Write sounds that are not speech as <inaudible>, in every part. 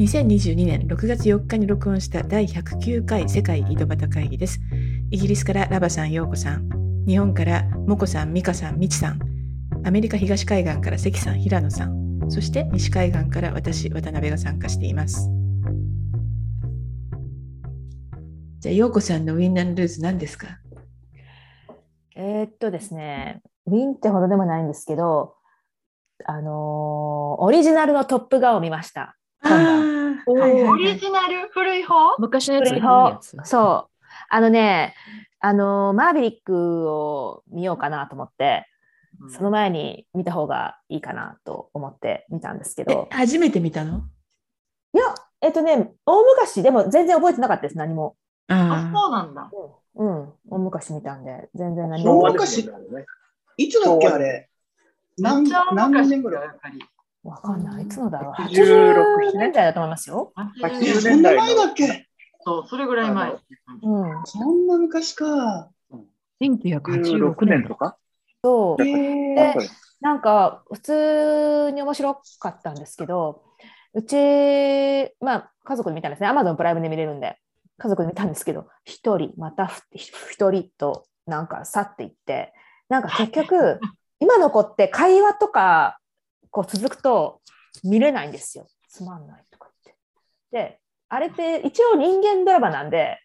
2022年6月4日に録音した第109回世界井戸端会議です。イギリスからラバさん、ヨーコさん、日本からモコさん、ミカさん、ミチさん、アメリカ東海岸から関さん、平野さん、そして西海岸から私、渡辺が参加しています。じゃあ、ヨーコさんのウィンナールーズ何ですか？えーっとですね、ウィンってほどでもないんですけど、あのーオリジナルのトップガンを見ました。あオはいリジナル？古い方？昔のやつ。古い古いや方つ。そう。あのね、あのーマーヴェリックを見ようかなと思って、その前に見た方がいいかなと思って見たんですけど。え、初めて見たの？いや、えっとね、大昔、でも全然覚えてなかったです、何も。あ、あそうなんだ。うん、大昔見たんで、全然何も昭和昔いつだっけあれ？何何昔年ぐらいやっぱり。わかんない。いつのだろう？86 80年代だと思いますよ。え80そんな前だっけ？そう、それぐらい前。うん。そんな昔か。1986 16年とか？そう。えでなんか普通に面白かったんですけど、うち、まあ家族で見たんですね。アマゾンプライムで見れるんで、家族で見たんですけど、一人、またふ一人となんか去っていって、なんか結局、<laughs> 今の子って会話とかこう続くと見れないんですよ。つまんないとか言って。で、あれって一応人間ドラマなんで、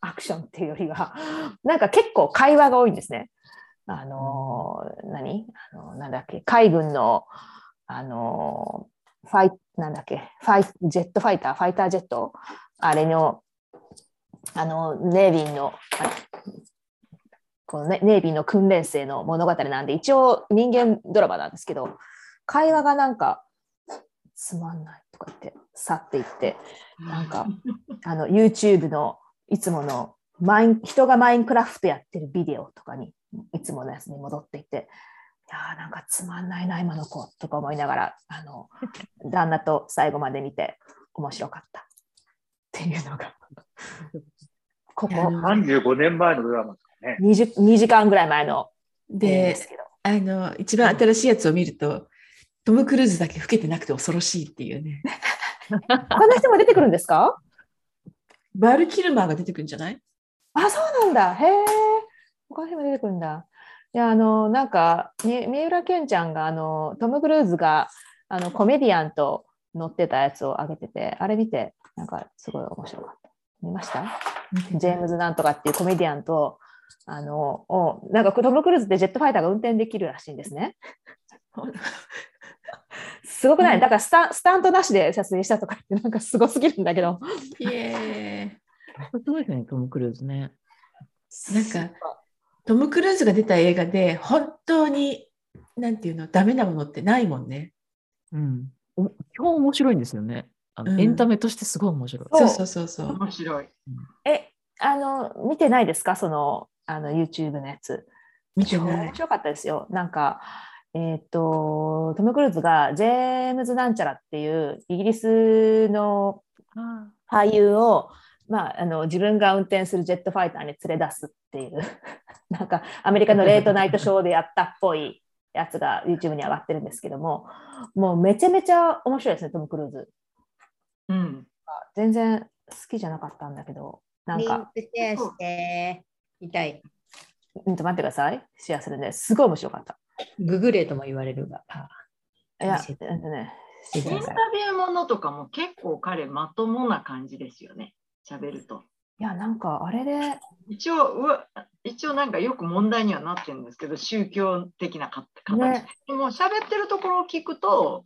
アクションっていうよりは、なんか結構会話が多いんですね。あのー何？あのなんだっけ？海軍の、あのファイなんだっけ？ファイジェットファイター？ファイタージェット？あれのあのネイビーのこの、ね、ネイビーの訓練生の物語なんで一応人間ドラマなんですけど会話がなんかつまんないとか言って去っていってなんかあの YouTube のいつものマイン人がマインクラフトやってるビデオとかにいつものやつに戻っていって、いやーなんかつまんないな、今の子とか思いながら、あの旦那と最後まで見て面白かった。っていうのが、ここ。いやあの35年前のドラマですかね。20 2時間ぐらい前のーでですけど、あの一番新しいやつを見ると、トム・クルーズだけ老けてなくて恐ろしいっていうね。<laughs> 他の人も出てくるんですか？バール・キルマーが出てくるんじゃない？あ、そうなんだ。へえ。他の人も出てくるんだ。いや、あの、なんか、み三浦健ちゃんが、あの、トム・クルーズが、あの、コメディアンと乗ってたやつを上げてて、あれ見て、なんか、すごい面白かった。見ました？ジェームズ・なんとかっていうコメディアンと、あの、をなんかトム・クルーズってジェットファイターが運転できるらしいんですね。<laughs> すごくない？だからスタスタントなしで撮影したとか言って、なんかすごすぎるんだけど。イエすごいですね、トム・クルーズね。なんか、トム・クルーズが出た映画で、本当に、なんていうの、ダメなものってないもんね。うん。お基本面白いんですよね。あのうんエンタメとしてすごい面白い。そうそうそうそうそう。面白い。え、あの、見てないですか？その、あの、YouTube のやつ。見てない。面白かったですよ。なんか、えっ、と、トム・クルーズがジェームズ・なんちゃらっていうイギリスの俳優を、まあ、あの自分が運転するジェットファイターに連れ出すっていう、<laughs> なんかアメリカのレートナイトショーでやったっぽいやつが YouTube に上がってるんですけども、もうめちゃめちゃ面白いですね、トム・クルーズ。うん。全然好きじゃなかったんだけど、なんリンか、クシェアして、痛い。うんと待ってください、シェアするんですごい面白かった。ググレとも言われるが。いや、教えてえっとね、インタビューものとかも結構彼まともな感じですよね。喋ると。いや、なんかあれで、一応うわ、一応なんかよく問題にはなってるんですけど、宗教的なか形。ねでも喋ってるところを聞くと、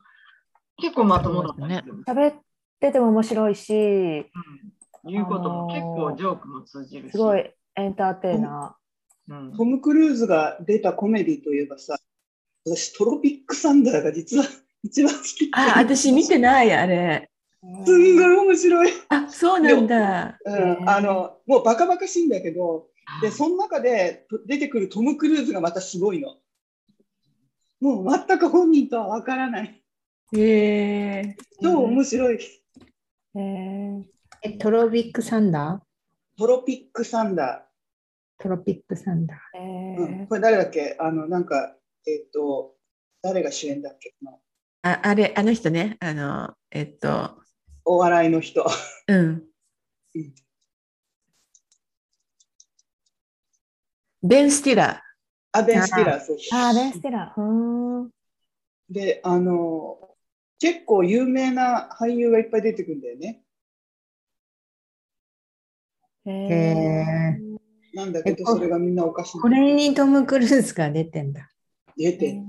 結構まともだったりするんです喋ってても面白いし、うん言うことも結構ジョークも通じるし。すごいエンターテイナうんトム・クルーズが出たコメディといえばさ、私、トロピック・サンダーが実は <laughs> 一番好き。あ、私見てない、あれ。ー。<laughs> すんごい面白い。あ、そうなんだ。うん、あの、もうバカバカしいんだけど、で、その中でと出てくるトム・クルーズがまたすごいの。もう全く本人とはわからない。へえ。超面白い。えーえ、トロピックサンダー？トロピック・サンダトロピックサンダー。えー。うん、これ誰だっけ？あの、なんか、えっ、と、誰が主演だっけ？ああれ、あの人ね、あの、えっと、お笑いの人。うんうん。ベン・スティラアベン・スティラー、そう。ああ、ベン・スティラー。うーん。で、あの、結構有名な俳優がいっぱい出てくるんだよね。へへーなんだけど、それがみんなおかしい。これにトム・クルーズが出てんだ。出て、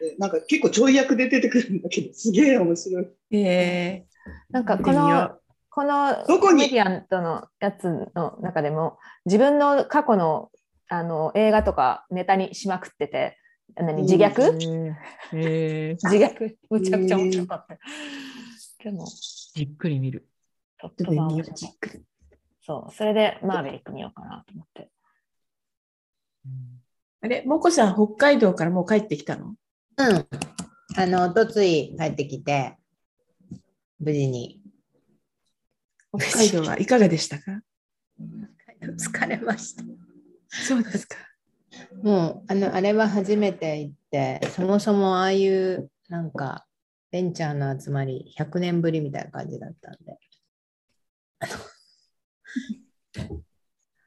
でなんか結構ちょい役で出てくるんだけど、すげえ面白い。ー。えなんかー、このこのどこに？コメディアンとのやつの中でも自分の過去のあの映画とかネタにしまくってて何自虐、うえー、自虐？むちゃくちゃ面白かった。でもじっくり見る。トップガン面白そう。それでマーベリック見ようかなと思って。あれ、もこさん、北海道からもう帰ってきたの？うん。あの、おとつい帰ってきて、無事に。北海道はいかがでしたか？疲れました。そうですか。もう、あの、あれは初めて行って、そもそもああいう、なんか、ベンチャーの集まり、100年ぶりみたいな感じだったんで。<laughs>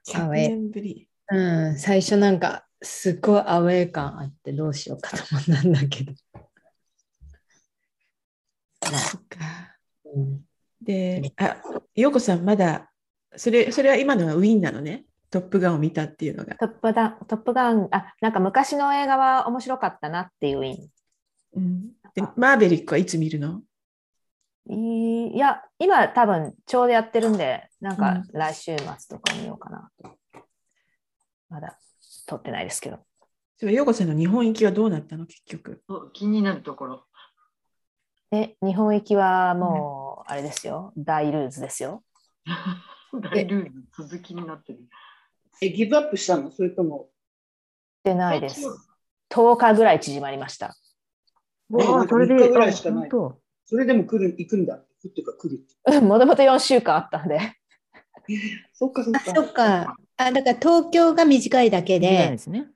100年ぶり。うん、最初なんか、すっごいアウェー感あって、どうしようかと思ったんだけど。そっか。うん、で、あ、ようこさん、まだ、それ、それは今のはウィーンなのね？トップガンを見たっていうのが。トップダトップガン、あ、なんか昔の映画は面白かったなっていう意味。うん、で、マーベリックはいつ見るの？いいや、今多分ちょうどやってるんで、なんかうん来週末とか見ようかなと。まだ撮ってないですけど。それようこさんの日本行きはどうなったの？結局。気になるところ。え、日本行きはもう、あれですよ、大ルーズですよ。<laughs> 大ルール続きになってる。え、ギブアップしたの？それとも。でないです。10日ぐらい縮まりました。ねなんかそれで、3日ぐらいしかないそれでも来る、行くんだ。行くっていうか来る。もともと4週間あったんで。あ、そっかそっか。そっか。あ、だから東京が短いだけでで、すね。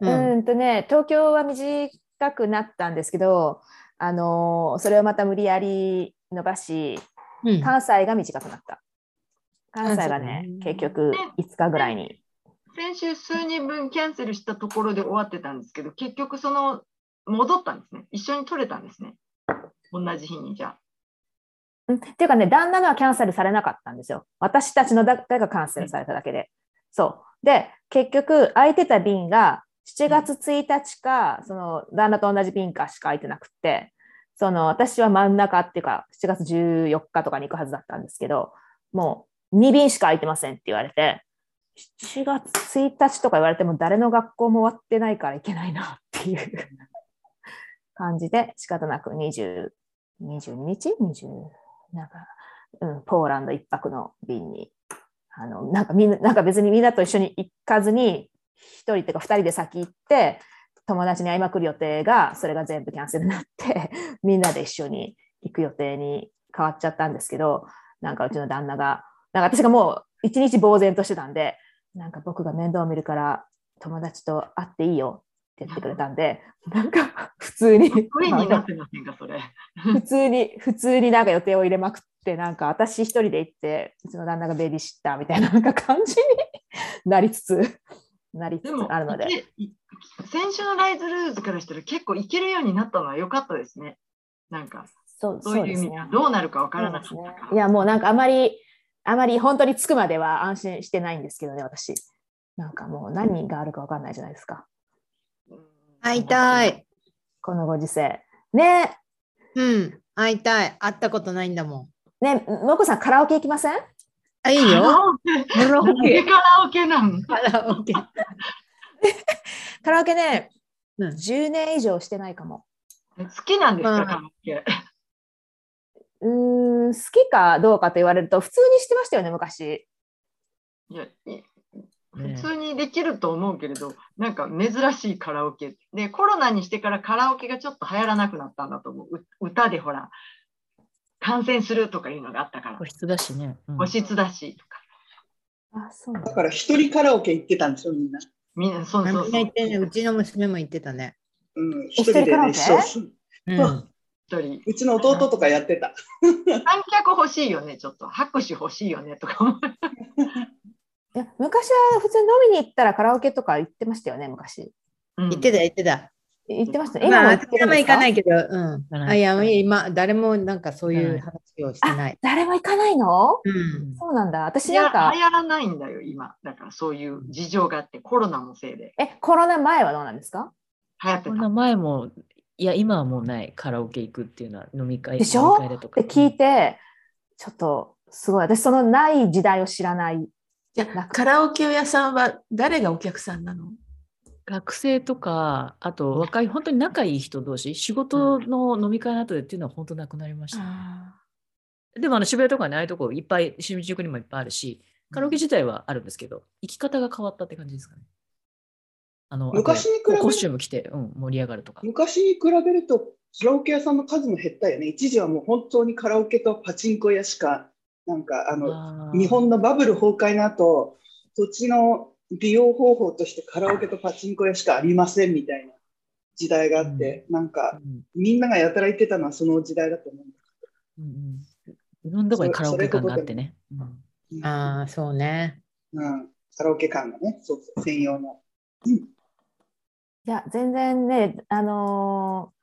う、うんんとね、東京は短くなったんですけど、あのーそれをまた無理やり伸ばし、うん関西が短くなった。関西がね関、結局5日ぐらいに。先週数人分キャンセルしたところで終わってたんですけど、結局その戻ったんですね。一緒に取れたんですね。同じ日にじゃあ。うんっていうかね、旦那のはキャンセルされなかったんですよ。私たちのだけがキャンセルされただけで。そう。で、結局、空いてた便が7月1日か、その旦那と同じ便かしか空いてなくて、その私は真ん中っていうか、7月14日とかに行くはずだったんですけど、もう2便しか空いてませんって言われて、7月1日とか言われても誰の学校も終わってないからいけないなっていう感じで仕方なく20 22日 ?20 なんか、うん、ポーランド一泊の便に、あの、なんかみんな、なんか別にみんなと一緒に行かずに、一人っていうか二人で先行って、友達に会いまくる予定が、それが全部キャンセルになって、<laughs> みんなで一緒に行く予定に変わっちゃったんですけど、なんかうちの旦那が、なんか私がもう一日呆然としてたんで、なんか僕が面倒を見るから友達と会っていいよって言ってくれたんで、なんか <laughs> 普通に、不利になってませんか、それ。普通に、普通になんか予定を入れまくって、なんか私一人で行って、うちの旦那がベビーシッターみたいななんか感じになりつつ、なりつつあるので。いけい先週のライズルーズからしたら結構いけるようになったのは良かったですね。なんか、そうそういう意味ではどうなるかわからなかったそうですから。ねいや、もうなんかあまり、あまり本当に着くまでは安心してないんですけどね、私。なんかもう何があるかわかんないじゃないですか。うん会いたい。このご時世。ねうん、会いたい。会ったことないんだもん。ねもこさんカラオケ行きません？あ、いいよ。カラオケ。カラオケなの。カラオケ。カラオケね、うん10年以上してないかも。好きなんですか、うんカラオケ？うーん、好きかどうかと言われると、普通にしてましたよね、昔。いや普通にできると思うけれど、なんか珍しいカラオケ。で、コロナにしてからカラオケがちょっと流行らなくなったんだと思う。う歌でほら、感染するとかいうのがあったから個、室だしね。うん個室だしとか。あ、そうだから一人カラオケ行ってたんですよ、みんな。みんな、そうそうそうね、うちの娘も言ってたね。うん、一人カラオケそうそううん。一人。うちの弟とかやってた。<laughs> 観客欲しいよね、ちょっと。拍手欲しいよね、とか。いや昔は普通に飲みに行ったらカラオケとか行ってましたよね、昔。うん言ってた、言ってた。行ってましたね。まあ、今も行って行か？かないけど、うん。あいや、今、誰もなんかそういう話をしてない。誰も行かないの？うん。そうなんだ。私なんか流、行らないんだよ、今。だからそういう事情があって、コロナのせいでえ、コロナ前はどうなんですか？流行ってたこんな。前も、いや、今はもうない、カラオケ行くっていうのは飲み会でしょ？飲み会でとか。って聞いて、ちょっとすごい。私、そのない時代を知らない。じゃあカラオケ屋さんは誰がお客さんなの？学生とか、あと若い、本当に仲いい人同士、仕事の飲み会の後でっていうのは本当なくなりました。でもあの渋谷とかね、ああいうとこいっぱい、新宿にもいっぱいあるし、カラオケ自体はあるんですけど、生き方が変わったって感じですかね。あの昔に比べるあとコスチューム着て、うん、盛り上がるとか。昔に比べると、カラオケ屋さんの数も減ったよね。一時はもう本当にカラオケとパチンコ屋しか、なんかあの、日本のバブル崩壊の後、土地の美容方法としてカラオケとパチンコ屋しかありませんみたいな時代があって、なんかうんみんながやたら言ってたのはその時代だと思う。うんうん、いろんなとこにカラオケ館があってね。うんうんああ、そうね。うん、カラオケ館がね、そうそう専用の。いや、全然ね、あのー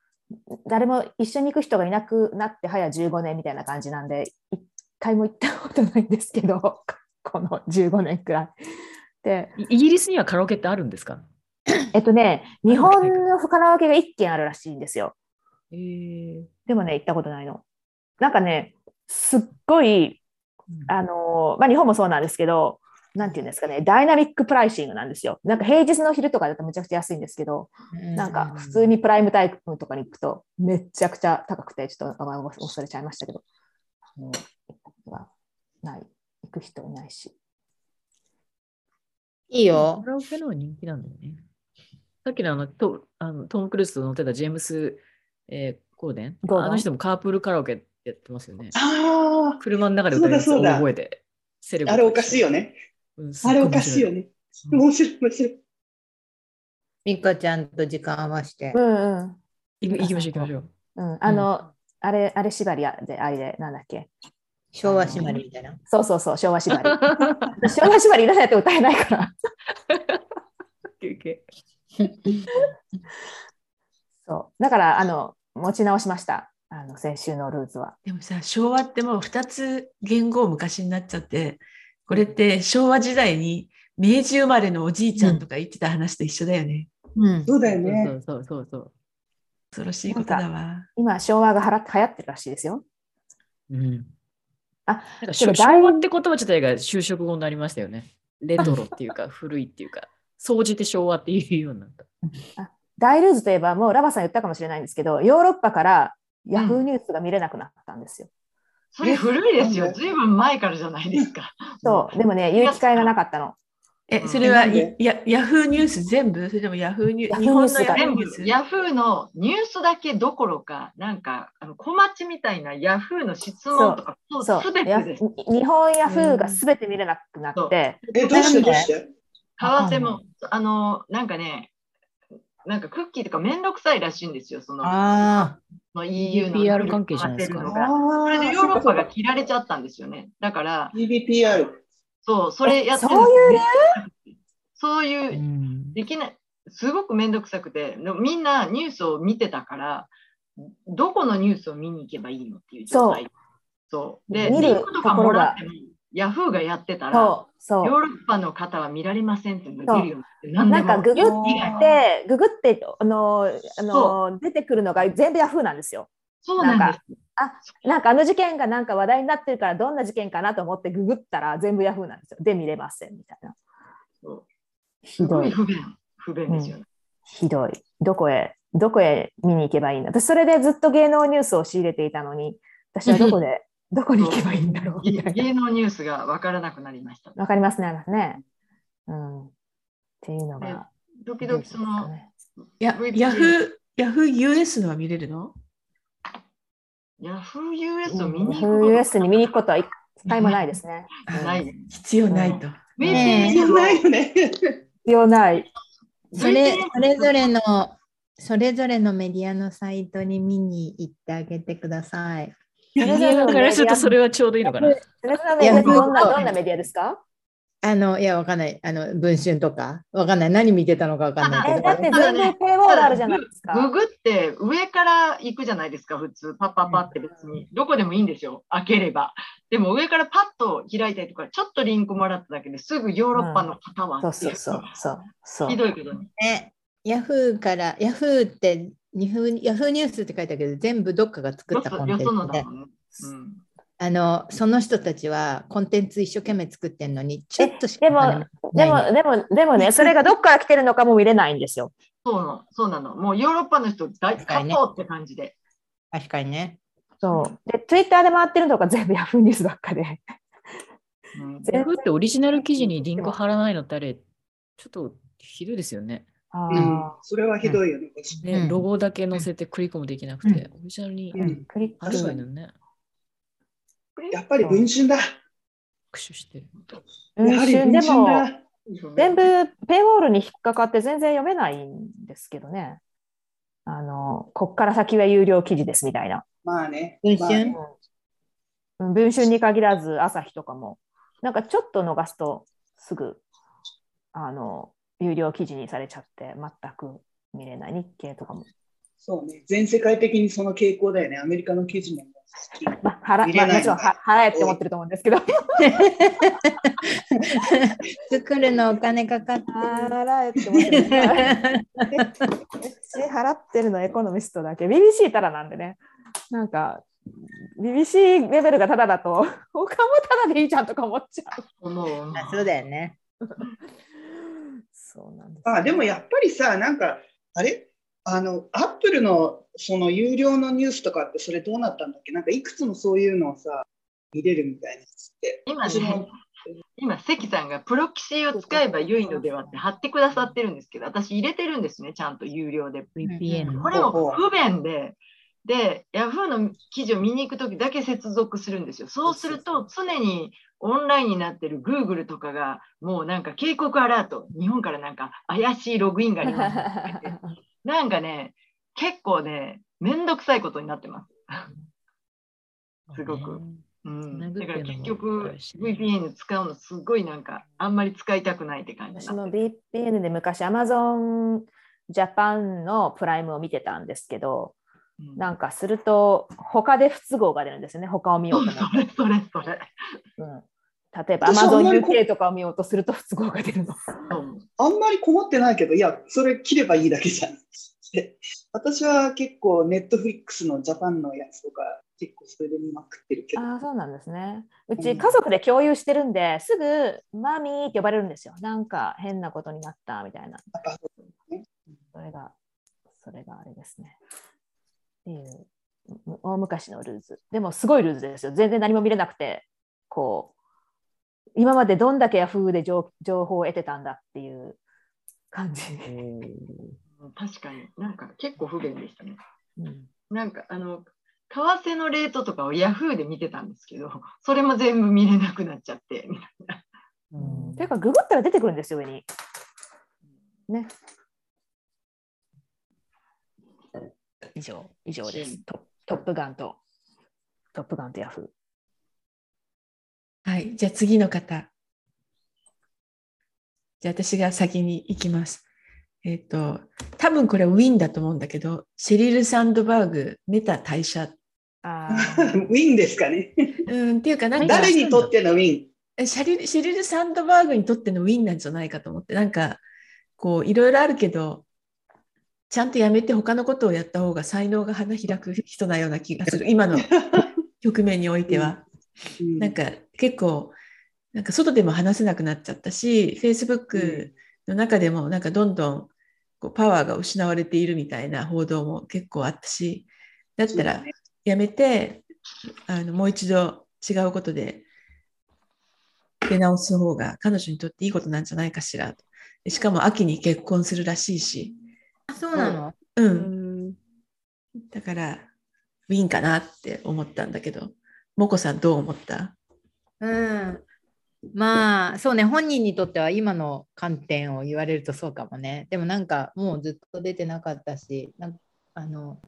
誰も一緒に行く人がいなくなって早15年みたいな感じなんで、一回も行ったことないんですけど、<laughs> この15年くらい。で、いイギリスにはカラオケってあるんですか？えっとね、日本のカラオケが1軒あるらしいんですよ。えーでもね、行ったことないの。なんかね、すっごい、あのーまあ、日本もそうなんですけど、なんていうんですかね、ダイナミックプライシングなんですよ。なんか平日の昼とかだとめちゃくちゃ安いんですけど、なんか普通にプライムタイムとかに行くとめちゃくちゃ高くて、ちょっと名前を忘れちゃいましたけど、ない、行く人いないし。いいよカ。ラオケの方が人気なんだよね。さっきのあのトあのトム・クルーズと乗ってたジェームス・えーゴーデン？あの人もカープールカラオケやってますよね。あ車の中で歌うだそうだ大声で。セレあ、あれおかしいよね。ね。うんあれおかしいよ面ね。面白い、面白い。ミカちゃんと時間合わせてう。んうん。行きましょう行きましょう。うん、あの、あれ、あれ縛りで、あれで、なんだっけ？昭和締まりみたいな。そうそうそう、昭和縛り。<laughs> 昭和縛りいらないと歌えないから。そう。だから、あの、持ち直しました。あの、先週のルーツは。でもさ、昭和ってもう2つ言語昔になっちゃって、これって昭和時代に明治生まれのおじいちゃんとか言ってた話と一緒だよね。うん。そうだよね。そうそうそうそう。恐ろしいことだわ。今、昭和がはら流行ってるらしいですよ。うん。あなんか昭だい和って言葉自体が就職後になりましたよね。レトロっていうか、古いっていうか、総じて昭和っていうようになった。大ルーズといえば、もうラバさん言ったかもしれないんですけど、ヨーロッパからヤフーニュースが見れなくなったんですよ。それ古いですよ。ずいぶん前からじゃないですか。そう。でもね、言う機会がなかったの。え、それはやヤフーニュース全部？それともヤフーニュース日本のヤフー全部ニュースヤフーのニュースだけどころか、なんかあの小町みたいなヤフーの質問とか、そすべてです。日本ヤフーがすべて見れなくなって、え、どうして？どうして？為替も、あの、なんかね、なんかクッキーとかめんどくさいらしいんですよ、そのあの EU の PR 関係じゃないですそれでヨーロッパが切られちゃったんですよね。だから、?GDPR。そう、それやってるそういうそう。できない、すごくめんどくさくて、みんなニュースを見てたから、どこのニュースを見に行けばいいのっていう状態。そう。で、見るとかもらっても、ヤフーがやってたら、そう、そヨーロッパの方は見られませんって出るようになって、なんかググって、ググって、あの、あその出てくるのが全部ヤフーなんですよ。そうなんです。なんかあの事件がなんか話題になってるからどんな事件かなと思ってググったら全部ヤフーなんですよ。で見れませんみたいな。ひどい。不便、不便ですよね。ひどい。どこへ、どこへ見に行けばいいんだ。私それでずっと芸能ニュースを仕入れていたのに、私はどこで、どこに行けばいいんだろうみたいな。芸能ニュースが分からなくなりました。わかりますね、ね。うん。っていうのが。時々その、や VPN ヤフー、ヤフー US のは見れるの？ヤフー US を見に行くヤフー US に見に行くことは一回もないですね。こ <laughs> とない。必要ないと。ね必要ないよね。必要ない。それ、それぞれのそれぞれのメディアのサイトに見に行ってあげてください。それぞれのメディアからするとそれはちょうどいいのかな。それぞれのメディアどんなどんなメディアですか？あの、いや、わかんない。あの、文春とか、わかんない。何見てたのかわかんないけど。えだって全部ペールあるじゃないですか。ググって上から行くじゃないですか、普通。パッパッパって別に。どこでもいいんですよ、開ければ。でも上からパッと開いたりとか、ちょっとリンクもらっただけですぐヨーロッパの方は、そうそうそうそうそう。ひどいけどね。ね、ヤフーから、ヤフーって、ヤフーヤフーニュースって書いてあるけど、全部どっかが作よったコンテンツそよそのだでもんね。うんあの、その人たちはコンテンツ一生懸命作ってんのに、ちょっとしかでもでも、でも、でもね、それがどっから来てるのかも見れないんですよ。そうなの、そうなの。もうヨーロッパの人大確かにね勝とうって感じで。確かにね。そう。で、ツイッターで回ってるのが全部ヤフーニュースばっかで。うん全ヤフーってオリジナル記事にリンク貼らないのってあれ、ちょっとひどいですよね。あうんー、それはひどいよね。ね、うんロゴだけ載せてクリックもできなくて、オリジナルにうんクリッ貼ればいいク。のにね。やっぱり文春だ。駆使してる。やはり文春だ。全部ペイウォールに引っかかって全然読めないんですけどね。あの、こっから先は有料記事ですみたいな。まあね。文春？まあうん文春に限らず朝日とかも、なんかちょっと逃すとすぐ、あの、有料記事にされちゃって全く見れない日経とかも。そうね。全世界的にその傾向だよね。アメリカの記事も好き。まあ、払まあ、もちろんは払えって思ってると思うんですけど、作るのお金かかってる。払えって思ってる。私払ってるのエコノミストだけ。BBC ただなんでね。なんか、BBC レベルがただだと、他もただでいいじゃんとか思っちゃう。思う。あそうだよね。そうなんです、まあでもやっぱりさ、なんか、あれ？あの、アップルのその有料のニュースとかってそれどうなったんだっけ？なんかいくつもそういうのをさ、見れるみたいなやつって。今ね、今、関さんがプロキシを使えば良いのではって貼ってくださってるんですけど、私入れてるんですね、ちゃんと有料で。VPN これも不便で、で、Yahoo の記事を見に行くときだけ接続するんですよ。そうすると、常にオンラインになってる Google とかが、もうなんか警告アラート、日本からなんか怪しいログインがあります。<laughs> なんかね、結構ね、めんどくさいことになってます。すごく。うん、だから結局 VPN 使うのすごいなんかあんまり使いたくないって感じ私もになってる VPN で昔 Amazon Japan のプライムを見てたんですけど、うんなんかすると他で不都合が出るんですよね。他を見ようと思って。<laughs> それそれそれ。うん例えば私はあんま Amazon りこ UK とかを見ようとすると不都合が出るの。あんまり困ってないけど、いや、それ切ればいいだけじゃん。で <laughs> 私は結構、ネットフリックスのジャパンのやつとか、結構それで見まくってるけど。ああ、そうなんですね。ううんち家族で共有してるんで、すぐマミーって呼ばれるんですよ。なんか変なことになったみたいな。あそれが、それがあれですね。っていう、む大昔のルーズ。でもすごいルーズですよ。全然何も見れなくて、こう、今までどんだけヤフーで情情報を得てたんだっていう感じ。うん確かになんか結構不便でしたね。うんなんかあの為替のレートとかを Yahoo で見てたんですけど、それも全部見れなくなっちゃって。みたいなうんていうか、ググったら出てくるんですよ、上に。ね。以上、以上です。トトップガンと、トップガンとヤフはい、じゃあ次の方。じゃあ私が先に行きます。えっ、と、多分これウィンだと思うんだけど、シェリル・サンドバーグ、メタ退社。ー。あ <laughs> ウィンですかね。うん、っていうか、なんか、誰にとってのウィン？えシャリルシェリル・サンドバーグにとってのウィンなんじゃないかと思って、なんか、こう、いろいろあるけど、ちゃんとやめて他のことをやった方が才能が花開く人なような気がする。今の局面においては。うんなんか結構、なんか外でも話せなくなっちゃったし、Facebook の中でもなんかどんどんこうパワーが失われているみたいな報道も結構あったし、だったらやめて、あのもう一度違うことで出直す方が彼女にとっていいことなんじゃないかしらと。でしかも秋に結婚するらしいし、あそうなの？う。うんん。だから、ウィンかなって思ったんだけど、モコさんどう思った？うん。まあそうね本人にとっては今の観点を言われるとそうかもねでもなんかもうずっと出てなかったしなんあの、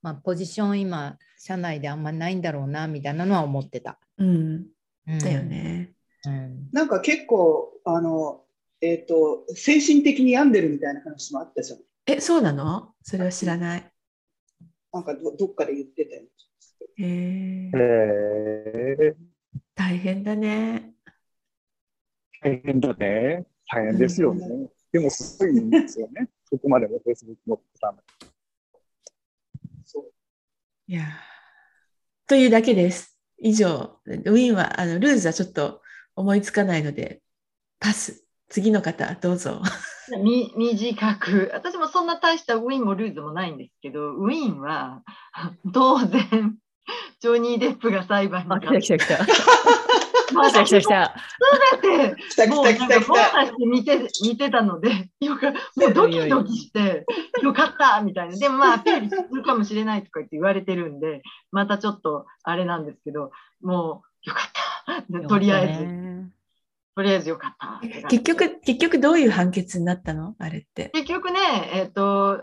まあ、ポジション今社内であんまないんだろうなみたいなのは思ってた。うん。うんだよ。ね。うん、なんか結構、あの、えっ、と、精神的に病んでるみたいな話もあったじゃん。え、そうなの？それは知らない。なんかどどっかで言ってたよ。へえ大変だね。大変だね。大変ですよね。でもすごいんですよね。<laughs> そこまでも Facebook のため。そう。いやーというだけです。以上、ウィンは、あの、ルーズはちょっと思いつかないので、パス。次の方、どうぞ。<laughs> み短く、私もそんな大したウィンもルーズもないんですけど、ウィンは <laughs> 当然、<laughs> ジョニー・デップが裁判にあ、勝って来た来た来た。<laughs> ま来た来た来た。て、もうなんかボーた。ナス見て見てたので、<laughs> よかもうドキドキして、よかったみたいな。でもまあ、アピールするかもしれないとか言って言われてるんで、またちょっとあれなんですけど、もうよかった。とりあえず、ず。とりあえずよかった。結局、結局どういう判決になったの？あれって。結局ね、えっ、と、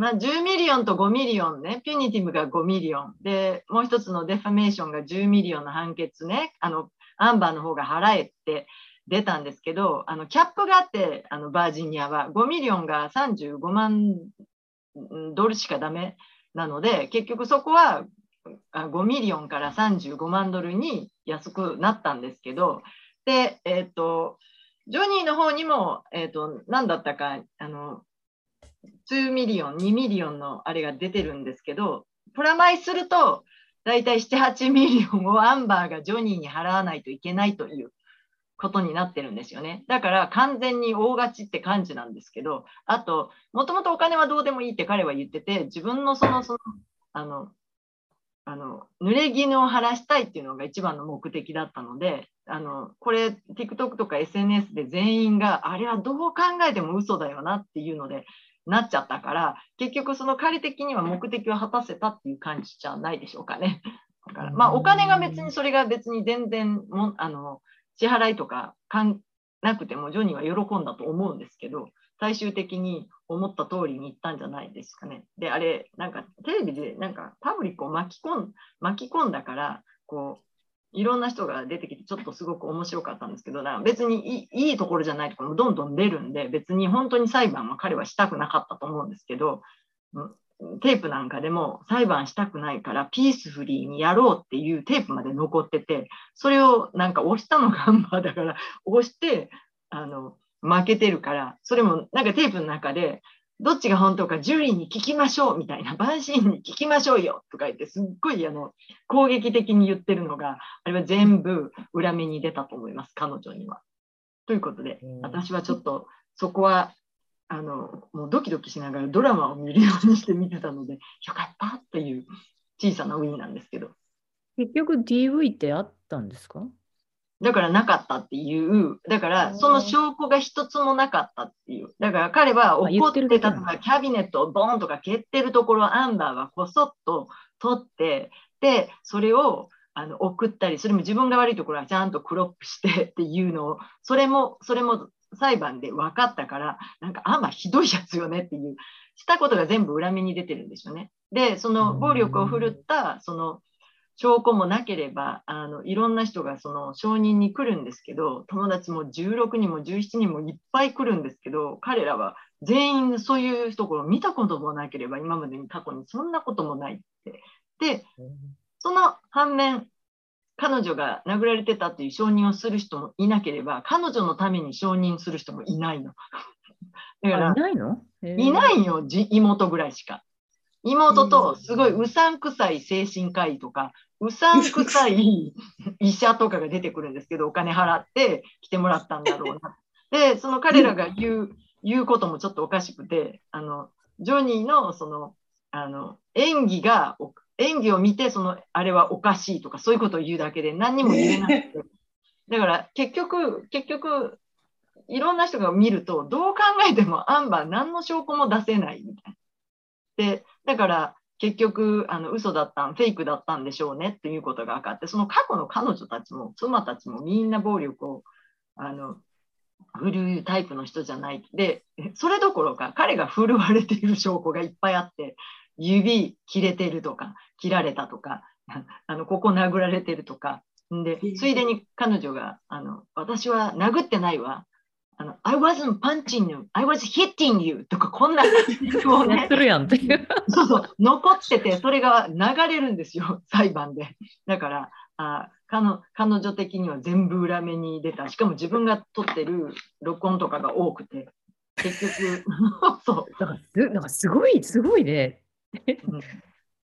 まあ、10 million と5 million ね、 punitive が5 million。で、もう一つの defamation が10 million の判決ね、あの、アンバーの方が払えって出たんですけど、あの、キャップがあって、あの、バージニアは5 million が35万ドルしかダメなので、結局そこはあ5 million から35万ドルに安くなったんですけど、で、えっ、と、ジョニーの方にも、えっ、と、何だったか、あの、2 million、2 million のあれが出てるんですけど、プラマイすると、だいたい7、8 million をアンバーがジョニーに払わないといけないということになってるんですよね。だから完全に大勝ちって感じなんですけど、あと、もともとお金はどうでもいいって彼は言ってて、自分のその、その、あの、あの、濡れ衣を晴らしたいっていうのが一番の目的だったので、あの、これ、TikTok とか SNS で全員が、あれはどう考えても嘘だよなっていうので、なっちゃったから、結局その彼的には目的を果たせたっていう感じじゃないでしょうかね。だから、まあお金が別にそれが別に全然も、あの、支払いとかかんなくてもジョニーは喜んだと思うんですけど、最終的に思った通りにいったんじゃないですかね。で、あれ、なんかテレビでなんかパブリックを巻き込ん巻き込んだから、こう、いろんな人が出てきて、ちょっとすごく面白かったんですけど、なんか別にいいいところじゃないところもどんどん出るんで、別に本当に裁判は彼はしたくなかったと思うんですけど、うんテープなんかでも裁判したくないからピースフリーにやろうっていうテープまで残ってて、それをなんか押したのがアンバーだから、押して、あの、負けてるから、それもなんかテープの中で、どっちが本当かジュリーに聞きましょうみたいな、陪審に聞きましょうよとか言って、すっごいあの攻撃的に言ってるのが、あれは全部裏目に出たと思います、彼女には。ということでうん、私はちょっとそこは、あの、もうドキドキしながらドラマを見るようにして見てたので、よかったっていう小さなウィンなんですけど。結局 DV ってあったんですか？だからなかったっていう、だからその証拠が一つもなかったっていう。だから彼は怒言っってたとか、キャビネットをボーンとか蹴ってるところをアンバーはこそっと取って、で、それをあの送ったり、それも自分が悪いところはちゃんとクロップして <laughs> っていうのを、それも、それも裁判で分かったから、なんかアンバーひどいやつよねっていう、したことが全部裏目に出てるんですよね。で、その暴力を振るった、その、証拠もなければあのいろんな人がその証人に来るんですけど友達も16人も17人もいっぱい来るんですけど彼らは全員そういうところを見たこともなければ今までに過去にそんなこともないって。でその反面彼女が殴られてたっていう承認をする人もいなければ彼女のために承認する人もいないの。<laughs> だからあいないの？いないよ、じ妹ぐらいしか。妹とすごいうさんくさい精神科医とか、うさんくさい医者とかが出てくるんですけど、お金払って来てもらったんだろうな。で、その彼らが言う、言うこともちょっとおかしくて、あの、ジョニーのその、あの、演技が、演技を見て、その、あれはおかしいとか、そういうことを言うだけで何にも言えなくて。だから結局、結局、いろんな人が見ると、どう考えてもアンバー何の証拠も出せないみたいな。で、だから結局あの嘘だったんフェイクだったんでしょうねっていうことが分かってその過去の彼女たちも妻たちもみんな暴力をあの振るうタイプの人じゃない。でそれどころか彼が振るわれている証拠がいっぱいあって指切れてるとか切られたとか <laughs> あのここ殴られてるとか。でついでに彼女があの私は殴ってないわあの、I wasn't punching you, I was hitting you とか、こんなをね、やってるやんっていう。そうそう、残ってて、それが流れるんですよ、裁判で。だから、あ彼彼女的には全部裏目に出た。しかも自分が撮ってる録音とかが多くて、結局、<laughs> そう。だからすなんかすごい、すごいね。うん、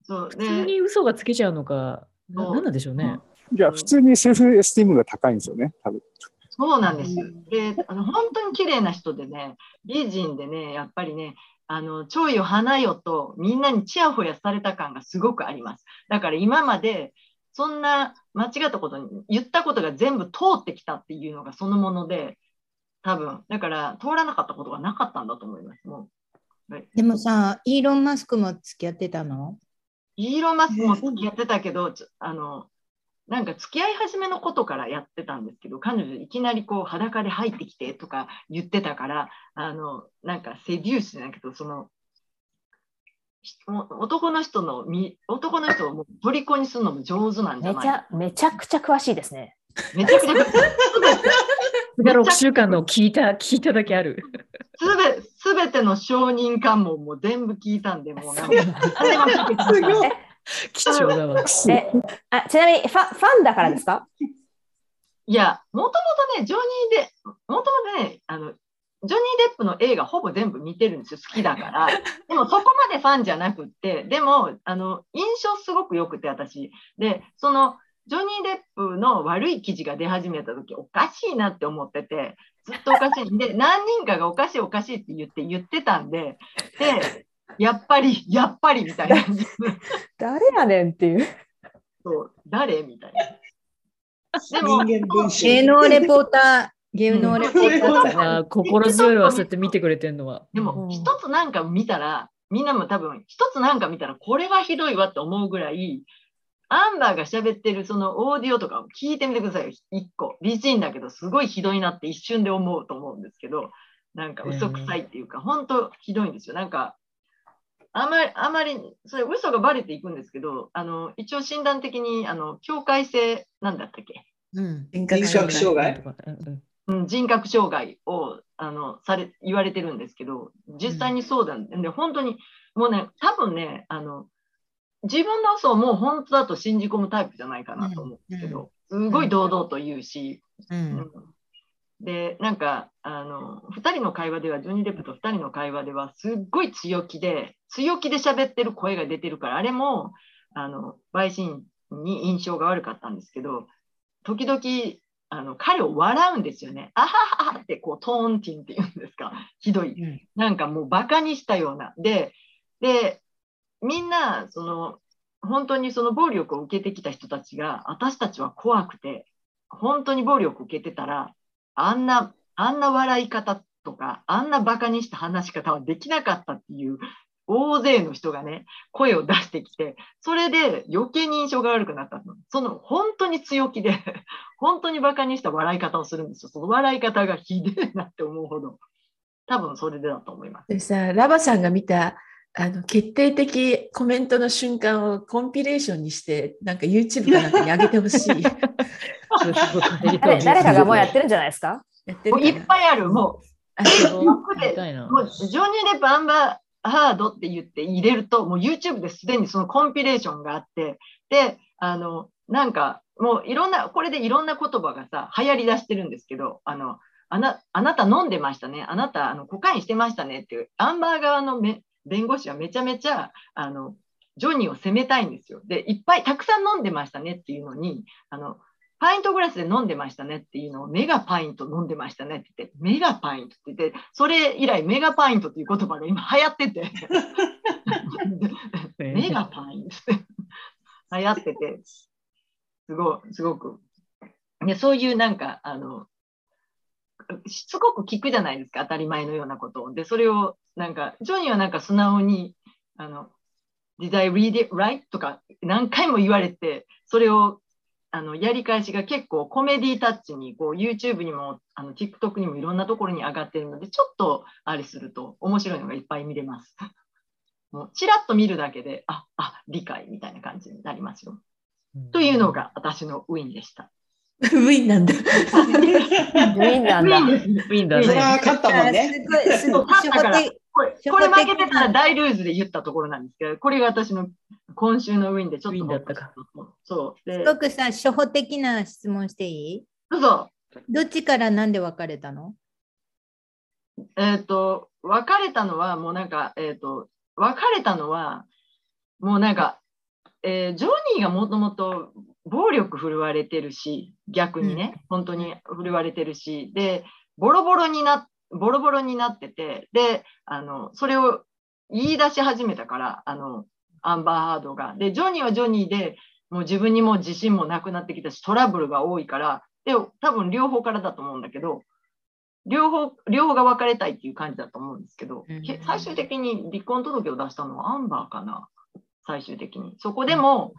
そう普通に嘘がつけちゃうのか、ななんなんでしょうね。いや、普通にセルフエスティームが高いんですよね、多分。そうなんですよ。で、あの本当に綺麗な人でね、美人でね、やっぱりね、あの、蝶よ花よとみんなにちやほやされた感がすごくあります。だから今まで、そんな間違ったことに言ったことが全部通ってきたっていうのがそのもので、多分、だから通らなかったことがなかったんだと思います。もうでもさ、イーロン・マスクも付き合ってたの？イーロン・マスクも付き合ってたけど、あの、なんか付き合い始めのことからやってたんですけど、彼女いきなりこう裸で入ってきてとか言ってたから、あの、なんかセデュースじゃないけど、その、男の人の男の人をもう虜にするのも上手なんじゃないめちゃめちゃくちゃ詳しいですね。めちゃくちゃ詳しい。<laughs> 6週間の聞いた、聞いただけある。すべ、すべての承認喚問も全部聞いたんで、もうなんか。<laughs> 貴重だわ。えあちなみにファファンだからですか？いや、もともとね、ジョニーで、もともとね、あの、ジョニー・デップの映画ほぼ全部見てるんですよ、好きだから。<laughs> でもそこまでファンじゃなくって、でも、あの、印象すごく良くて、私。で、その、ジョニー・デップの悪い記事が出始めた時おかしいなって思ってて、ずっとおかしい。で、何人かがおかしいおかしいって言って言ってたんで、で、やっぱり、やっぱりみたいな。誰やねんっていう。そう、誰？みたいな。でも、芸能レポーター、芸能レポーター、うん、心強いわ、そうやって見てくれてるのは。でも、一つなんか見たら、みんなも多分、一つなんか見たら、これはひどいわって思うぐらい、アンバーが喋ってるそのオーディオとかを聞いてみてくださいよ。一個。美人だけど、すごいひどいなって一瞬で思うと思うんですけど、なんか嘘くさいっていうか、本当ひどいんですよ。なんか、あまり、あまり、それ嘘がバレていくんですけど、あの、一応診断的に、あの、境界性なんだったっけ、うん、人格障害。うん、人格障害をあのされ言われてるんですけど、実際にそうだんで、うん、本当に、もうね、多分ね、あの、自分の嘘をもう本当だと信じ込むタイプじゃないかなと思うんですけど、すごい堂々と言うし、うん、で、なんか、あの、2人の会話では、ジョニー・デップと2人の会話では、すっごい強気で、強気で喋ってる声が出てるから、あれも、あの、陪審に印象が悪かったんですけど、時々、あの彼を笑うんですよね。あははってこうトーンティンって言うんですか。ひどい。なんかもうバカにしたような。で、で、みんな、その、本当にその暴力を受けてきた人たちが、私たちは怖くて、本当に暴力を受けてたら、あんな、あんな笑い方とか、あんなバカにした話し方はできなかったっていう、大勢の人がね、声を出してきて、それで余計に印象が悪くなったのその本当に強気で、<laughs> 本当にバカにした笑い方をするんですよ。その笑い方がひでえなって思うほど。多分それでだと思います。でさ、ラバさんが見たあの決定的コメントの瞬間をコンピレーションにして、なんか YouTube かなんかに上げてほしい。<laughs> 誰誰かがもうやってるんじゃないですか？やってるいっぱいある、もう。でもうジョニー・デップ・アンバー・ハードって言って入れると、もう YouTube ですでにそのコンピレーションがあって、で、あの、なんか、もういろんな、これでいろんな言葉がさ、流行り出してるんですけど、あの、あなあなた飲んでましたね。あなたあのコカインしてましたねっていう、アンバー側のめ弁護士はめちゃめちゃあのジョニーを責めたいんですよ。で、いっぱいたくさん飲んでましたねっていうのに、あのパイントグラスで飲んでましたねっていうのをメガパイント飲んでましたねって言って、メガパイントって言って、それ以来メガパイントっていう言葉が今流行ってて、<laughs> メガパイントって流行ってて、すごい、すごく。でそういうなんか、あの、しつこく聞くじゃないですか、当たり前のようなことを。で、それをなんか、ジョニーはなんか素直に、あの、Did I read it right? とか何回も言われて、それをあのやり返しが結構コメディタッチにこう YouTube にもあの TikTok にもいろんなところに上がってるので、ちょっとあれすると面白いのがいっぱい見れます。<laughs> もうちらっと見るだけで、あ、あ、理解みたいな感じになりますよ。というのが私のウィンでした。<laughs> ウィンなんだ。ウィンなんだ。ウィンだそれはね。勝ったもんね。すごい、これ負けてたら大ルーズで言ったところなんですけど、これが私の今週のウィンでちょっとウィンだったか。そう。です、ごくさ、初歩的な質問していい？どうぞ。どっちからなんで別れたの？えっ、と、別れたのは、もうなんか、えっ、と、別れたのは、もうなんか、えージョニーがもともと暴力振るわれてるし、逆にね、本当に振るわれてるし、で、ボロボロにな、ボロボロになってて、で、あの、それを言い出し始めたから、あの、アンバーハードが。で、ジョニーはジョニーで、もう自分にもう自信もなくなってきたし、トラブルが多いから、で、多分両方からだと思うんだけど、両方、両方が別れたいっていう感じだと思うんですけど、うんけ最終的に離婚届を出したのはアンバーかな、最終的に。そこでも、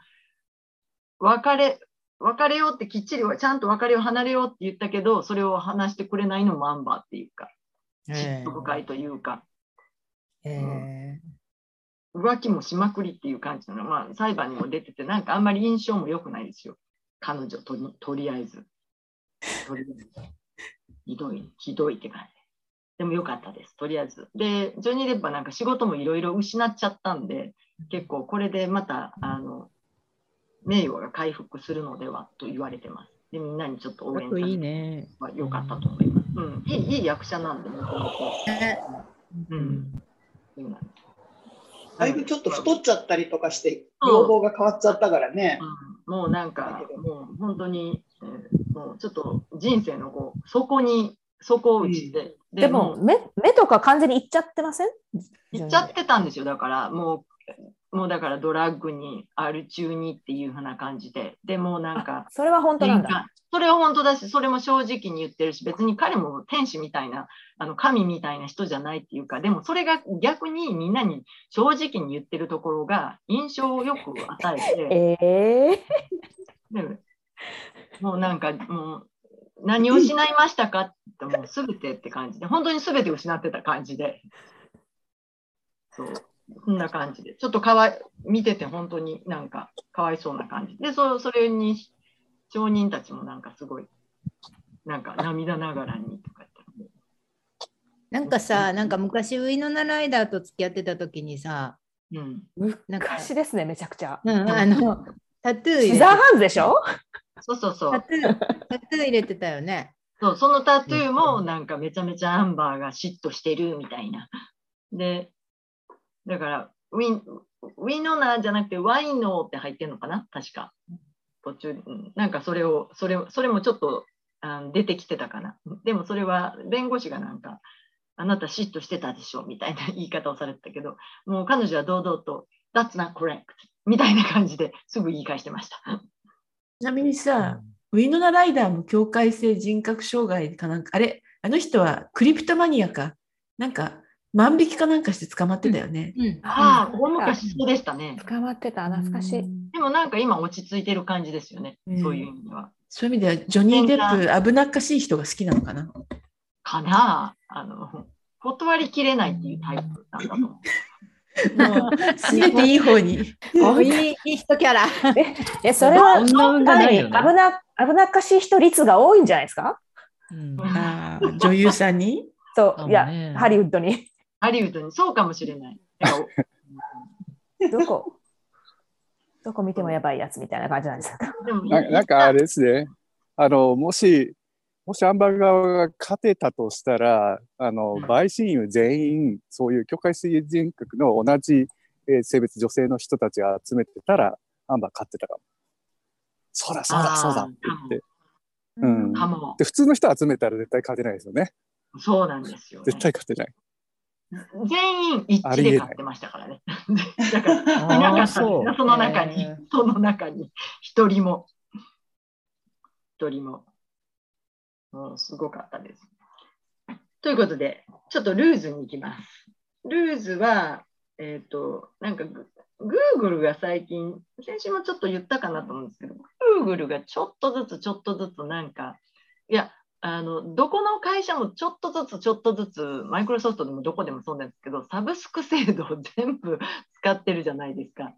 別れ、別れようってきっちりは、ちゃんと別れを離れようって言ったけど、それを話してくれないのもアンバーっていうか、嫉妬深いというか、え浮気もしまくりっていう感じの、まあ、裁判にも出てて、なんかあんまり印象も良くないですよ。彼女とに、とりあえず。とりあえず。ひどい、ひどいって感じ。でも良かったです、とりあえず。で、ジョニー・デップはなんか仕事もいろいろ失っちゃったんで、結構これでまた、あの、名誉が回復するのではと言われてます。で、みんなにちょっと応援されいいてね。は良かったと思います。うん、いいいい役者なんで、もともと。う、うんん。そうなんですだいぶちょっと太っちゃったりとかして、うん要望が変わっちゃったからね。うんもうなんか、もう本当に、えーもうちょっと人生のこう、底に、底を打ちて、でも目、目とか完全にいっちゃってません？行っちゃってたんですよ。だから、もう、もうだからドラッグに、アル中にっていう風な感じで、でもうなんか、それは本当なんだ。それは本当だし、それも正直に言ってるし、別に彼も天使みたいな、あの神みたいな人じゃないっていうか、でもそれが逆にみんなに正直に言ってるところが印象をよく与えて、<laughs> ええでもうなんかもう何を失いましたかってもう全てって感じで、本当に全て失ってた感じで、そう、そんな感じで、ちょっとかわい見てて本当になんかかわいそうな感じで、そそれに町人たちもなんかすごい、なんか涙ながらにとか言って。なんかさ、なんか昔ウィノナライダーと付き合ってた時にさ、うん、なんか、昔ですね、めちゃくちゃ。うん、あの、タトゥーシザーハンズでしょ？そうそうそう。タトゥー、タトゥー入れてたよね。そう、そのタトゥーもなんかめちゃめちゃアンバーが嫉妬してるみたいな。で、だからウィン、ウィノナーじゃなくてワイノーって入ってるのかな？確か。途中で、うんなんかそれを、それそれもちょっとあの出てきてたかな。でもそれは弁護士がなんか、あなた嫉妬してたでしょみたいな言い方をされてたけど、もう彼女は堂々と、That's not correct みたいな感じですぐ言い返してました。ちなみにさ、ウィノナライダーも境界性人格障害かなんか、あれ、あの人はクリプトマニアか、なんか万引きかなんかして捕まってたよね。うん。ああ、大昔そうでしたね。捕まってた、懐かしい。でもなんか今落ち着いてる感じですよね。うんそういう意味では。そういう意味では、ジョニー・デップ、危なっかしい人が好きなのかな。かなあの、断りきれないっていうタイプなんだと思う。もう、すべていい方に。いいいい人キャラ。<laughs> え、それは、そんな運がないよねかなり危な、危なっかしい人率が多いんじゃないですか？うんあー女優さんに？そう、いやハリウッドに。ハリウッドにそうかもしれない。<laughs> どこ、どこ見てもやばいやつみたいな感じなんですか？ななんかあれですね、あのもし、もしアンバー側が勝てたとしたら、あのうん陪審員全員、そういう境界水人格の同じ、えー性別女性の人たちが集めてたら、アンバー勝ってたかも。そうだ、そうだ、そうだって言って。うん。で、普通の人集めたら絶対勝てないですよね。そうなんですよ、ね。絶対勝てない。全員一致で勝ってましたからね。だから、いなかったああ、んですそうよ。その中にその中に、一人も、一人も。もうすごかったです。ということで、ちょっとルーズに行きます。ルーズは、えっ、と、なんかぐ、Google が最近、先週もちょっと言ったかなと思うんですけど、Google がちょっとずつちょっとずつなんか、いや、あのどこの会社もちょっとずつちょっとずつマイクロソフトでもどこでもそうなんですけどサブスク制度を全部使ってるじゃないですか。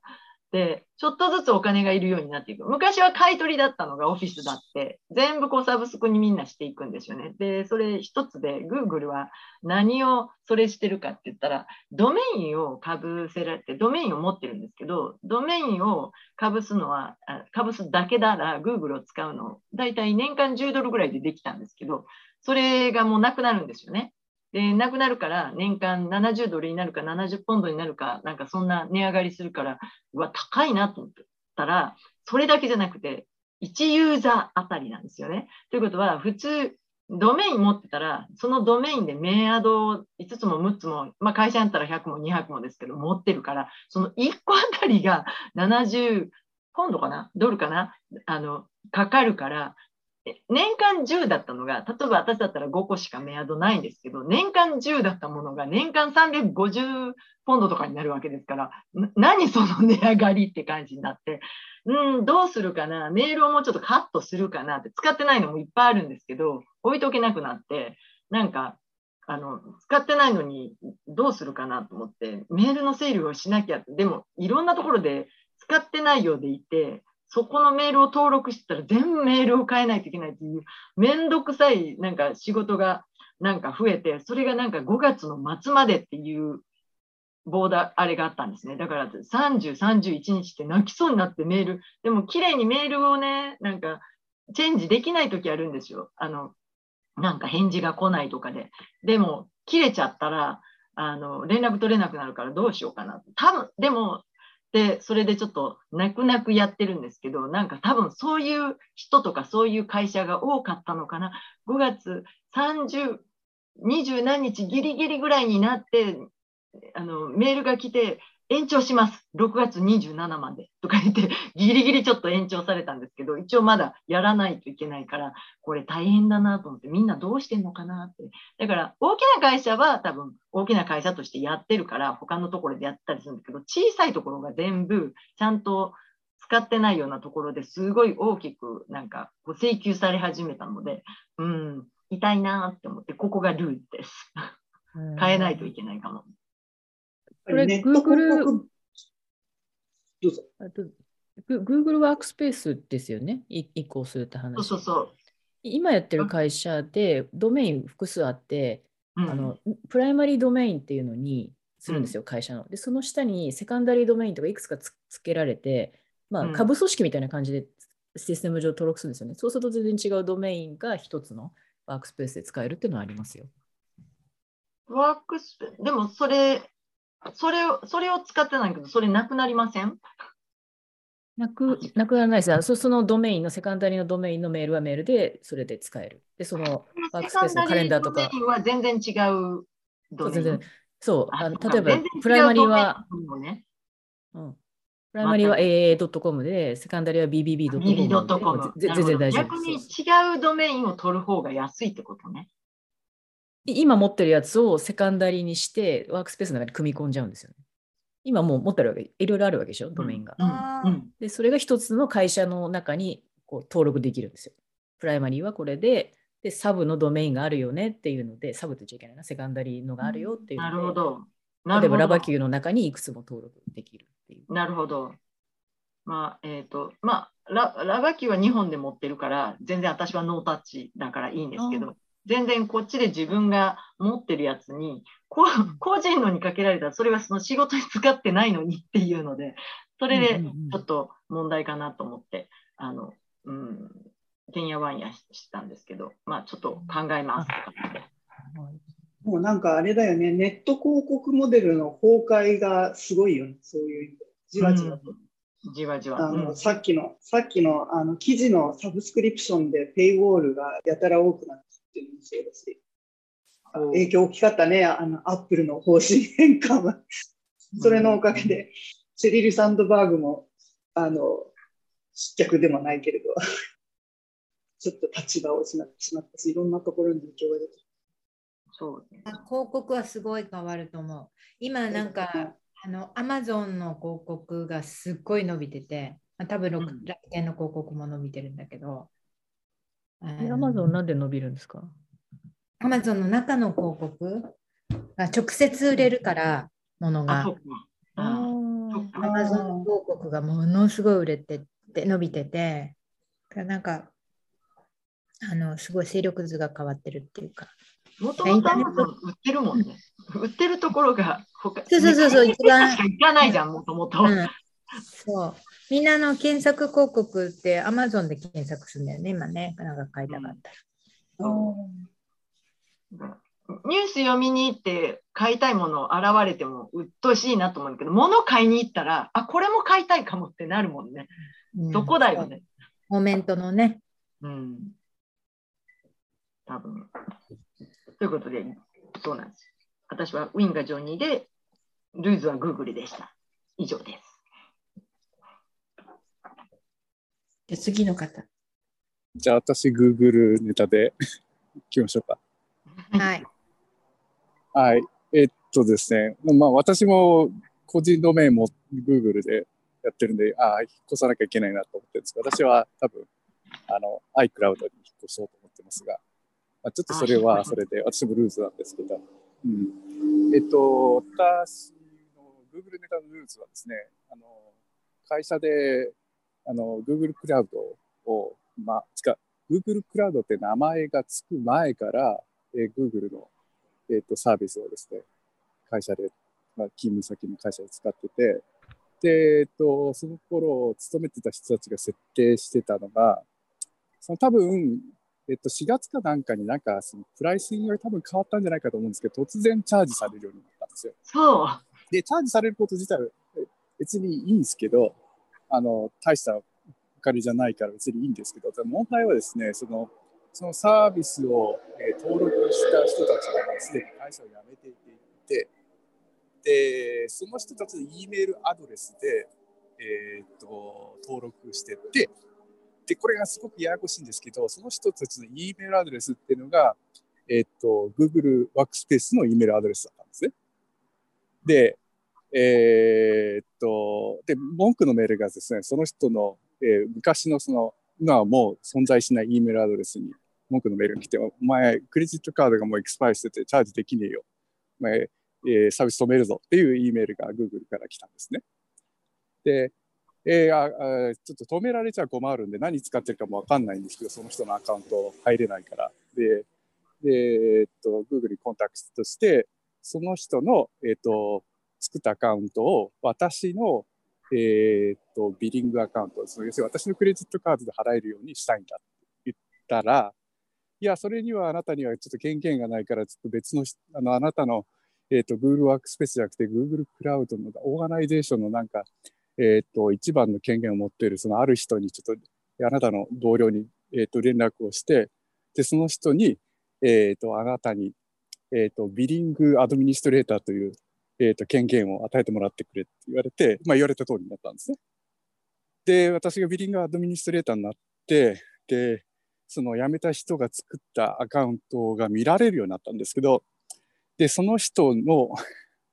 で、ちょっとずつお金がいるようになっていく。昔は買い取りだったのがオフィスだって、全部こうサブスクにみんなしていくんですよね。で、それ一つで Google は何をそれしてるかって言ったら、ドメインをかぶせられて、ドメインを持ってるんですけど、ドメインをかぶすのは、かぶすだけなら Google を使うの、だいたい年間10ドルぐらいでできたんですけど、それがもうなくなるんですよね。で、なくなるから年間70ドルになるか70ポンドになるか、なんかそんな値上がりするから、うわ、高いなと思ったら、それだけじゃなくて、1ユーザーあたりなんですよね。ということは、普通、ドメイン持ってたら、そのドメインでメアドを5つも6つも、まあ、会社やったら100も200もですけど、持ってるから、その1個あたりが70ポンドかなドルかなあの、かかるから、年間10だったのが、例えば私だったら5個しかメアドないんですけど、年間10だったものが年間350ポンドとかになるわけですから、何その値上がりって感じになって、うん、どうするかな、メールをもうちょっとカットするかなって、使ってないのもいっぱいあるんですけど、置いとけなくなって、なんか、あの、使ってないのにどうするかなと思って、メールの整理をしなきゃ、でもいろんなところで使ってないようでいて、そこのメールを登録してたら全部メールを変えないといけないっていう、めんどくさいなんか仕事がなんか増えて、それがなんか5月の末までっていうボーダー、あれがあったんですね。だから30、31日って泣きそうになってメール、でも綺麗にメールをね、なんかチェンジできない時あるんですよ。あの、なんか返事が来ないとかで。でも、切れちゃったら、あの、連絡取れなくなるからどうしようかな。多分、でも、で、それでちょっと泣く泣くやってるんですけど、なんか多分そういう人とかそういう会社が多かったのかな。5月30、20何日ギリギリぐらいになって、あの、メールが来て、延長します。6月27まで。とか言って、<laughs> ギリギリちょっと延長されたんですけど、一応まだやらないといけないから、これ大変だなと思って、みんなどうしてんのかなって。だから、大きな会社は多分、大きな会社としてやってるから、他のところでやったりするんだけど、小さいところが全部、ちゃんと使ってないようなところですごい大きく、なんか、請求され始めたので、うん、痛いなって思って、ここがルールです。変えないといけないかも。これ、Google、どうぞ。Google ワークスペースですよね、移行するって話。そうそう今やってる会社でドメイン複数あって、うん、あのプライマリードメインっていうのにするんですよ、うん、会社の。で、その下にセカンダリードメインとかいくつかつけられて、まあ、株組織みたいな感じでシステム上登録するんですよね。そうすると全然違うドメインが一つのワークスペースで使えるっていうのはありますよ。ワークスペース、でもそれ、それを、それを使ってないけど、それなくなりません？なくなくならないですそ。そのドメインの、セカンダリーのドメインのメールはメールで、それで使える。で、そのワークスペースのカレンダーとか。ドメインは全然違うドメイン。そうそうあの例えば、プライマリーは、ねうん、プライマリーは AA.com で、セカンダリーは BBB.com 全然大丈夫。逆に違うドメインを取る方が安いってことね。今持ってるやつをセカンダリーにしてワークスペースの中に組み込んじゃうんですよね。今もう持ってるわけ、いろいろあるわけでしょ、ドメインが。で、それが一つの会社の中にこう登録できるんですよ。プライマリーはこれで、で、サブのドメインがあるよねっていうので、サブって言っちゃいけないな、セカンダリーのがあるよっていうので、なるほど。例えばラバキューの中にいくつも登録できるっていう。なるほど。まあ、えっ、ー、と、まあラ、ラバキューは日本で持ってるから、全然私はノータッチだからいいんですけど、全然こっちで自分が持ってるやつに、個人のにかけられたら、それはその仕事に使ってないのにっていうので、それでちょっと問題かなと思って、あの、うん、てんやわんやしたんですけど、まあちょっと考えますもうなんかあれだよね、ネット広告モデルの崩壊がすごいよね、そういう意味で。じわじわと。うん、じわじわ。あの、うん、さっきの、さっきのあの記事のサブスクリプションでペイウォールがやたら多くなっっていうのもそうだし、影響大きかったね、あの、アップルの方針変換は。それのおかげで、シェリル・サンドバーグも、あの、失脚でもないけれど、<laughs> ちょっと立場を失ってしまったし、いろんなところに影響が出てそう、ね、広告はすごい変わると思う。今なんか、あの、アマゾンの広告がすっごい伸びてて、まあ、多分楽天の広告も伸びてるんだけど、アマゾンなんで伸びるんですか？アマゾンの中の広告が直接売れるから、ものあ、がアマゾン広告がものすごい売れてって伸びてて、だからなんか、あの、すごい勢力図が変わってるっていうか。もともとアマゾン売ってるもんね。売ってるところが他そうそうそうそう一番しか行かないじゃん、もともと。うん、そう。みんなの検索広告ってアマゾンで検索するんだよね、今ね。なんか買いたかったら。ニュース読みに行って買いたいもの現れても鬱陶しいなと思うんだけど、物買いに行ったら、あ、これも買いたいかもってなるもんね。うんそこだよ。ね。モメントのね。うん。多分。ということで、そうなんです。私はウィンがジョニーで、ルーズはグーグルでした。以上です。じゃあ次の方。じゃあ私、Google ネタで <laughs> いきましょうか。はい。はい。えっとですね、まあ私も個人ドメインも Google でやってるんで、ああ、引っ越さなきゃいけないなと思ってるんですけど、私は多分、あの、iCloud に引っ越そうと思ってますが、まあ、ちょっとそれはそれで、私もルーズなんですけど、うん。えっと、私の Google ネタのルーズはですね、あの、会社で、あの、Google クラウドを、まあ、つか、Google クラウドって名前がつく前から、えー Google のえっとサービスをですね、会社で、まあ、勤務先の会社で使ってて、で、えっと、その頃、勤めてた人たちが設定してたのが、その多分、えっと、4月かなんかになんか、そのプライシングが多分変わったんじゃないかと思うんですけど、突然チャージされるようになったんですよ。そう。で、チャージされること自体別にいいんですけど、あの、大したお金じゃないから別にいいんですけど、問題はですね、その、そのサービスを、え登録した人たちがすでに会社を辞めていて、で、その人たちの E メールアドレスで、えー、と登録してて、で、これがすごくややこしいんですけど、その人たちの E メールアドレスっていうのが、えっ、と、Google ワークスペースの E メールアドレスだったんですね。で、えーっと、で、文句のメールがですね、その人の、えー昔のその、今はもう存在しない E メールアドレスに文句のメールが来て、お前、クレジットカードがもうエクスパイしててチャージできねえよ。お前、えーサービス止めるぞっていう E メールが Google から来たんですね。で、えーああちょっと止められちゃ困るんで何使ってるかもわかんないんですけど、その人のアカウント入れないから。で、で、えーっと、Google にコンタクトして、その人の、えーっと、作ったアカウントを私の、えーっと、ビリングアカウント、そう要するに私のクレジットカードで払えるようにしたいんだって言ったら、いや、それにはあなたにはちょっと権限がないから、ちょっと別の、あの、あなたの、えーと、Google ワークスペースじゃなくて Google クラウドの organization のなんか、えーと、一番の権限を持っている、そのある人にちょっと、あなたの同僚に、えーと、連絡をして、で、その人に、えーっと、あなたに、えーっと、 billing administrator という、えー、と権限を与えてもらってくれって言われて、まあ、言われた通りになったんですね。で、私がビリングアドミニストレーターになって、で、その辞めた人が作ったアカウントが見られるようになったんですけど、で、その人の、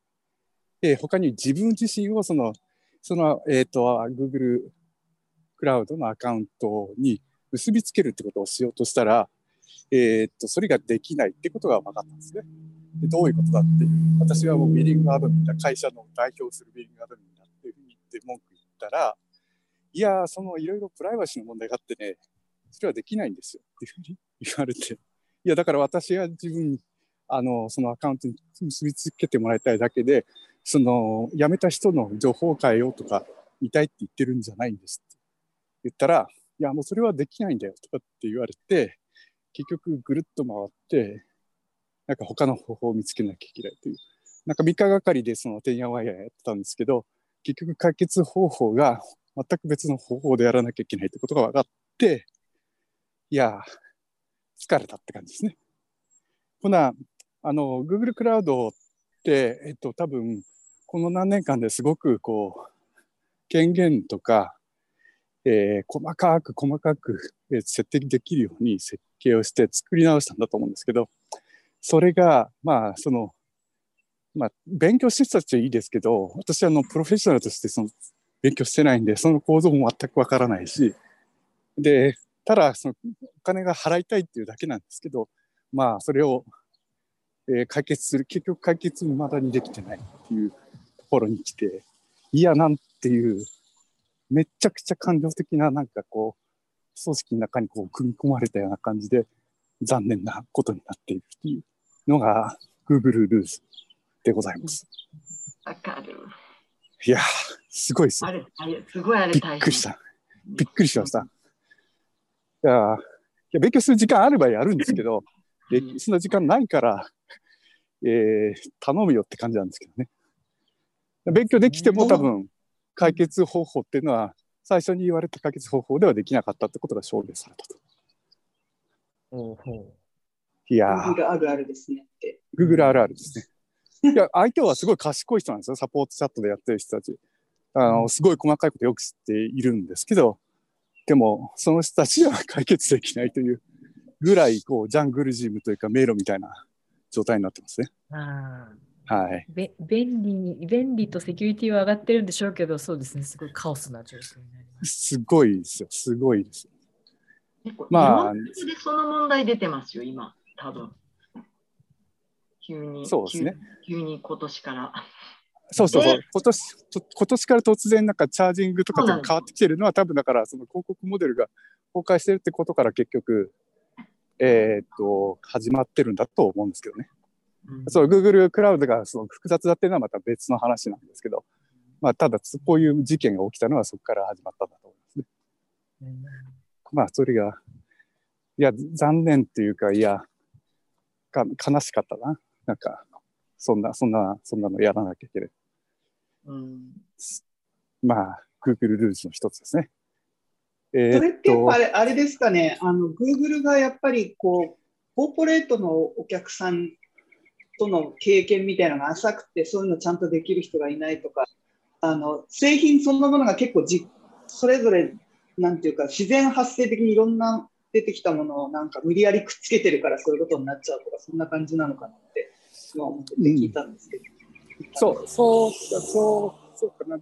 <laughs> えー他に自分自身をその、その、えっ、と、Google クラウドのアカウントに結びつけるってことをしようとしたら、えっ、と、それができないってことが分かったんですね。でどういうことだっていう。私はもうビリングアドミンだ、会社の代表するビリングアドミンだっていうふうに言って文句言ったら、いや、そのいろいろプライバシーの問題があってね、それはできないんですよ。っていうふうに言われて、いや、だから私が自分に、あの、そのアカウントに結びつけてもらいたいだけで、その、辞めた人の情報を変えようとか、見たいって言ってるんじゃないんですって。言ったら、いや、もうそれはできないんだよとかって言われて、結局ぐるっと回って、なんか他の方法を見つけなきゃいけないという。なんか3日がかりでそのてんやわんややってたんですけど、結局解決方法が全く別の方法でやらなきゃいけないってことが分かって、いや、疲れたって感じですね。ほな、あの、Google クラウドって、えっと、多分、この何年間ですごくこう、権限とか、えー細かく細かく設定できるように設計をして作り直したんだと思うんですけど、それが、まあ、その、まあ、勉強してたっちゃいいですけど、私はあのプロフェッショナルとしてその勉強してないんで、その構造も全くわからないし、で、ただそのお金が払いたいっていうだけなんですけど、まあ、それを、えー解決する、結局解決未だにできてないっていうところに来て、いや、なんていう、めちゃくちゃ感情的な、なんかこう、組織の中にこう組み込まれたような感じで、残念なことになっているっていう。のが、Google ルーズでございます。わかる。いやー、すごいですあね。れ、あれすごいあれび。っくりした。びっくりしました。いやーいや勉強する時間あればやるんですけど、そんな時間ないから、えー頼むよって感じなんですけどね。勉強できても多分、解決方法っていうのは、最初に言われた解決方法ではできなかったってことが証明されたと。ほうほいやー、Google あるあるですねって。Google あるあるですね。いや、相手はすごい賢い人なんですよ。サポートチャットでやってる人たち。あの、すごい細かいことよく知っているんですけど、でも、その人たちは解決できないというぐらい、こう、ジャングルジムというか迷路みたいな状態になってますね。う。あはい。あ。べ便利に、便利とセキュリティは上がってるんでしょうけど、そうですね。すごいカオスな状況になります。すごいですよ。すごいです。結構まあ日本でその問題出てますよ、今、多分。急に。そうですね急。急に今年から。そうそうそうで。今年、今年から突然なんかチャージングとかそうなんですと変わってきてるのは多分だからその広告モデルが崩壊してるってことから結局、えーっと、始まってるんだと思うんですけどね。うんそう、Google クラウドがその複雑だっていうのはまた別の話なんですけど、まあ、ただ、こういう事件が起きたのはそこから始まったんだと思いますね。うんまあ、それが、いや、残念っていうか、いや、か悲しかったな。なんか、そんな、そんな、そんなのやらなきゃいけない。うんまあ、Google ルーズの一つですね。えそれーってとっやっぱあ、れあれですかね、あの Google がやっぱりこう、コーポレートのお客さんとの経験みたいなのが浅くて、そういうのちゃんとできる人がいないとか、あの製品そのものが結構じ、それぞれ、なんていうか、自然発生的にいろんな出てきたものをなんか無理やりくっつけてるからそういうことになっちゃうとか、そんな感じなのかなって、今思ってて聞いたんですけど。そう、そうか、そう、そうか。な、あー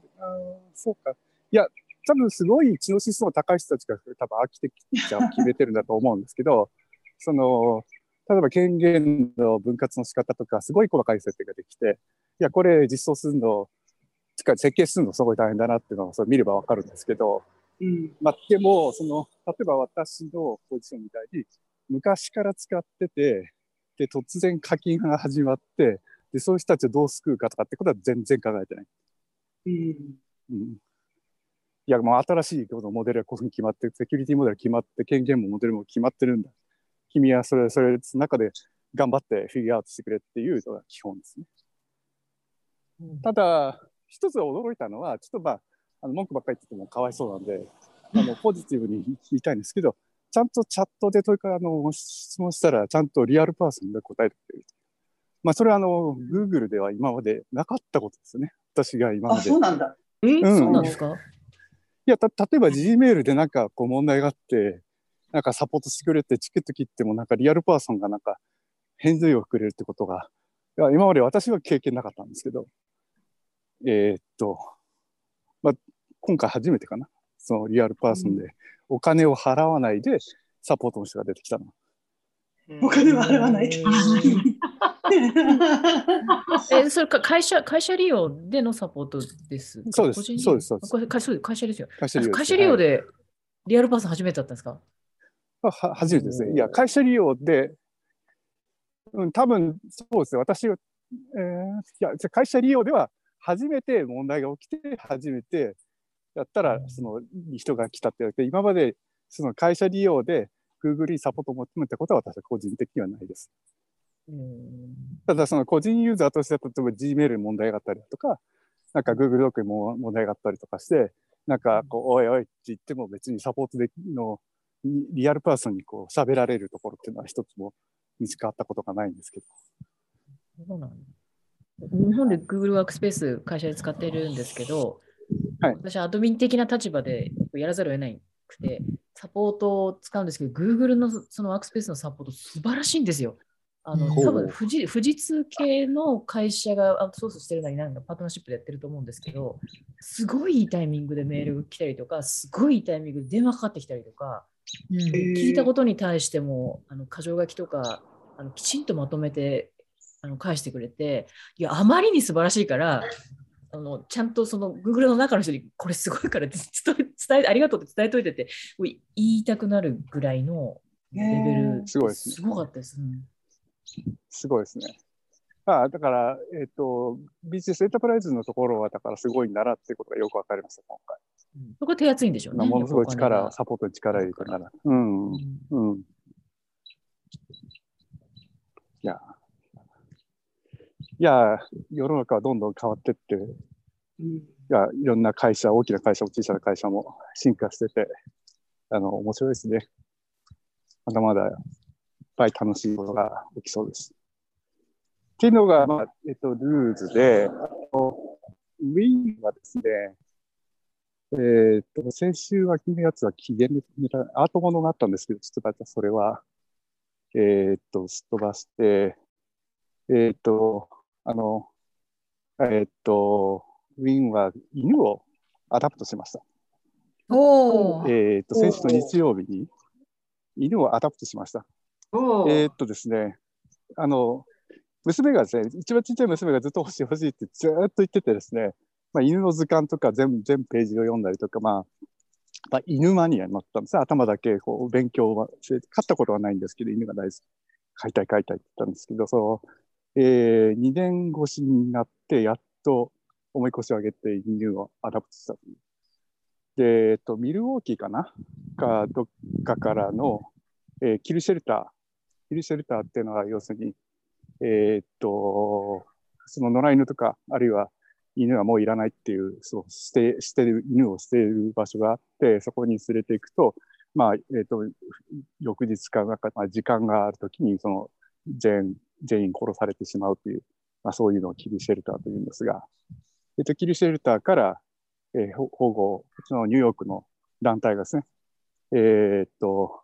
そうか。いや、多分すごい知能指数の高い人たちが多分アーキテクチャを決めてるんだと思うんですけど、<laughs> その、例えば権限の分割の仕方とか、すごい細かい設定ができて、いや、これ実装するの、つか設計するのすごい大変だなっていうのをそれ見ればわかるんですけど、うん。まあ、でも、その、例えば私のポジションみたいに、昔から使ってて、で、突然課金が始まって、で、そういう人たちをどう救うかとかってことは全然考えてない。うんうん。いや、もう新しいこのモデルがこういうふうに決まって、セキュリティモデルが決まって、権限もモデルも決まってるんだ。君はそれ、それ、の中で頑張ってフィギュアアウトしてくれっていうのが基本ですね。ただ、一つ驚いたのは、ちょっとまあ、あの文句ばっかり言っててもかわいそうなんで、あのポジティブに言いたいんですけど、ちゃんとチャットで問いかあの質問したら、ちゃんとリアルパーソンが答えてくれる。まあ、それはあの、Google では今までなかったことですよね。私が今まあ、で。そうなんだ。え、うんそうなんですか？いや、た、例えば Gmail でなんかこう問題があって、なんかサポートしてくれてチケット切ってもなんかリアルパーソンがなんか返事をくれるってことが、いや今まで私は経験なかったんですけど、えーっと、まあ、今回初めてかな。そのリアルパーソンでお金を払わないでサポートの人が出てきたの。お金は払わないと。え、それか会社、会社利用でのサポートですか？そうですそうですそうですこれ会社会社ですよ。会社利用です会社利用でリアルパーソン初めてだったんですか？はは初めてですね。いや、会社利用で、うん、多分そうですね。私は、えーいや、じゃあ会社利用では初めて問題が起きて、初めてやったら、その人が来たって言われて、今までその会社利用で Google にサポートを求めたことは私は個人的にはないです。うん。ただ、その個人ユーザーとしては、例えば Gmail に問題があったりだとか、なんか Google ドックにも問題があったりとかして、なんかこう、おいおいって言っても別にサポートできの、リアルパーソンにこう喋られるところっていうのは一つも見つかったことがないんですけど。そうなんだ。日本で Google ワークスペース会社で使ってるんですけど、はい。私はアドミン的な立場でやらざるを得なくて、サポートを使うんですけど、Google のそのワークスペースのサポート素晴らしいんですよ。あの多分富士富士通系の会社がアウトソースしてるなりなんかパートナーシップでやってると思うんですけど、すごいいいタイミングでメールが来たりとか、すごいいいタイミングで電話かかってきたりとか、うん、聞いたことに対してもあの箇条書きとかあのきちんとまとめてあの返してくれて、いや、あまりに素晴らしいから、あのちゃんとその Google の中の人にこれすごいから伝え伝えありがとうって伝えといてて言いたくなるぐらいのレベル、すごいです、ね、すごかったです。うんすごいですね。ああだから、えっ、ー、と、ビジネスエンタープライズのところは、だからすごいんだなっていうことがよくわかりました、今回。うん、そこ手厚いんでしょうね。ものすごい力、サポートに力入れてから。うん。うん。うん、いや、いや、世の中はどんどん変わってって、うん、いや、いろんな会社、大きな会社も小さな会社も進化してて、あの、面白いですね。まだまだぱい楽しいことが起きそうです。っていうのが、まあ、えっと、ルーズで、ウィンはですね、えー、っと、先週は君のやつは期限でアートものがあったんですけど、ちょっとまたそれは、えー、っと、すっ飛ばして、えー、っと、あの、えっと、ウィンは犬を adopt しました。おえっと、先週の日曜日に犬をアダプトしました。えー、っとですね、あの、娘がですね、一番ちっちゃい娘がずっと欲しい欲しいってずっと言っててですね、まあ、犬の図鑑とか全全ページを読んだりとか、まあ、まあ、犬マニアになったんです頭だけこう勉強は飼ったことはないんですけど、犬が大好き。飼いたい飼いたいって言ったんですけど、その、えー、2年越しになって、やっと重い腰を上げて犬を adopt した。で、えっと、ミルウォーキーかな？か、どっかからの、えー、 kill shelter、kill shelter っていうのは要するに、えー、っと、その野良犬とか、あるいは犬はもういらないっていう、そう、捨て、捨てる、犬を捨てる場所があって、そこに連れていくと、まあ、えー、っと、翌日か、なんか、まあ、時間があるときに、その、全、全員殺されてしまうという、まあ、そういうのを kill shelter というんですが、えっと、 kill shelter から、えー、保護、そのニューヨークの団体がですね、えー、っと、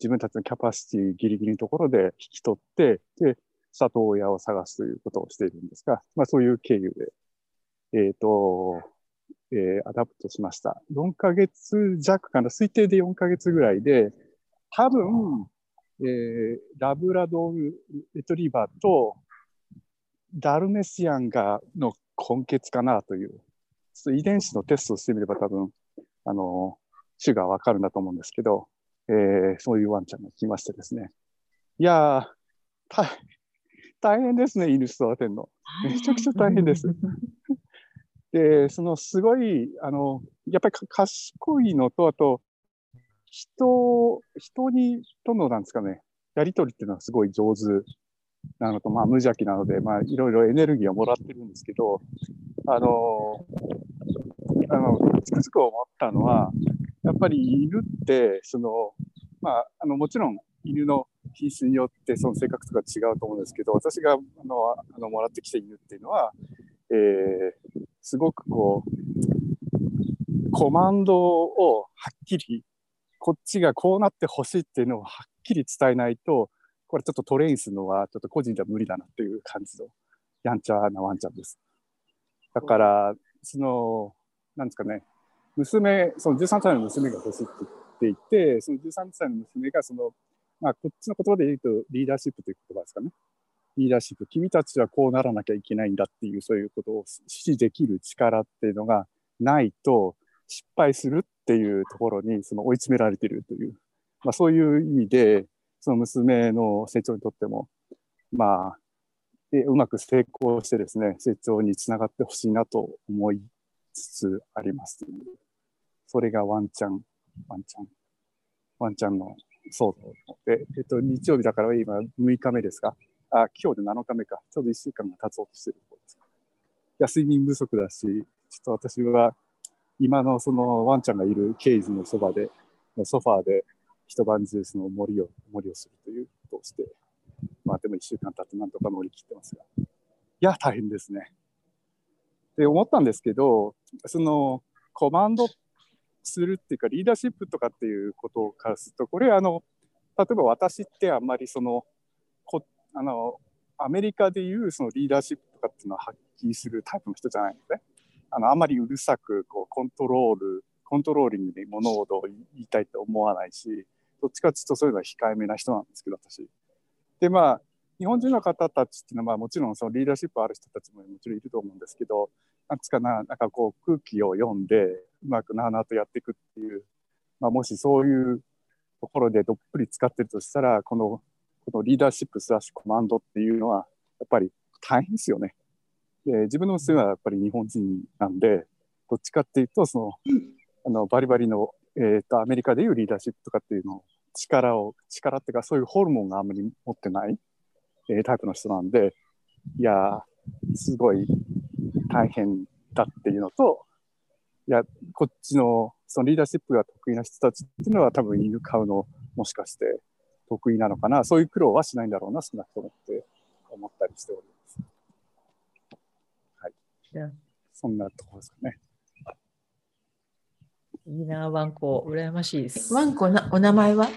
自分たちのキャパシティギリギリのところで引き取って、で、里親を探すということをしているんですが、まあそういう経由で、えっ、と、えー、 adopt しました。4ヶ月弱かな、推定で4ヶ月ぐらいで、多分、えー、ラブラドールレトリバーとダルメシアンがの根血かなという、遺伝子のテストをしてみれば多分、あの、種がわかるんだと思うんですけど、えー、そういうワンちゃんが来ましてですね。いやー、大変ですね、犬育てるの。めちゃくちゃ大変です。<laughs> で、そのすごい、あの、やっぱり賢いのと、あと、人、人に、との、なんですかね、やりとりっていうのはすごい上手なのと、まあ、無邪気なので、まあ、いろいろエネルギーをもらってるんですけど、あの、あの、つくづく思ったのは、やっぱり犬って、その、まあ、あの、もちろん犬の品種によってその性格とか違うと思うんですけど、私があのあのもらってきた犬っていうのは、えー、すごくこう、コマンドをはっきり、こっちがこうなってほしいっていうのをはっきり伝えないと、これちょっとトレインするのはちょっと個人では無理だなっていう感じのやんちゃなワンちゃんです。だから、その、なんですかね、娘、その13歳の娘が欲しいって言っていて、その13歳の娘がその、まあ、こっちの言葉で言うとリーダーシップという言葉ですかね。リーダーシップ、君たちはこうならなきゃいけないんだっていう、そういうことを指示できる力っていうのがないと、失敗するっていうところにその追い詰められてるという、まあ、そういう意味で、その娘の成長にとっても、まあ、うまく成功してですね、成長につながってほしいなと思いつつあります。それがワンチャン、ワンチャン、ワンチャンの騒動で、えっと、日曜日だから今6日目ですか？あ、今日で7日目か。ちょうど1週間が経つうとしてるところです。睡眠不足だし、ちょっと私は今のそのワンちゃんがいるケイズのそばで、ソファーで一晩中その森を、森をするということをして、まあでも1週間経ってなんとか乗り切ってますが。いや、大変ですね。って思ったんですけど、そのコマンドするっていうか、リーダーシップとかっていうことからすると、これあの、例えば私ってあんまりその、こあのアメリカでいうそのリーダーシップとかっていうのは発揮するタイプの人じゃないので、ねあのあまりうるさくこうコントロールコントローリングで物事を言いたいと思わないしどっちかっていうとそういうのは控えめな人なんですけど私。でまあ日本人の方たちっていうのは、まあ、もちろんそのリーダーシップある人たちももちろんいると思うんですけどなんつかななんかこう空気を読んでうまくなあなあとやっていくっていう、まあ、もしそういうところでどっぷり使ってるとしたらこのこのリーダーシップスラッシュコマンドっていうのはやっぱり大変ですよね。で自分の娘はやっぱり日本人なんでどっちかっていうとそのあのバリバリの、えーと、アメリカでいうリーダーシップとかっていうのを力を力っていうかそういうホルモンがあんまり持ってない、えー、タイプの人なんでいやすごい大変だっていうのといやこっちのそのリーダーシップが得意な人たちっていうのは多分犬飼うのもしかして得意なのかなそういう苦労はしないんだろうな少なくともって思ったりしております。はい。そんなところですかね。いいな、ワンコ、羨ましいです。ワンコな、お名前は？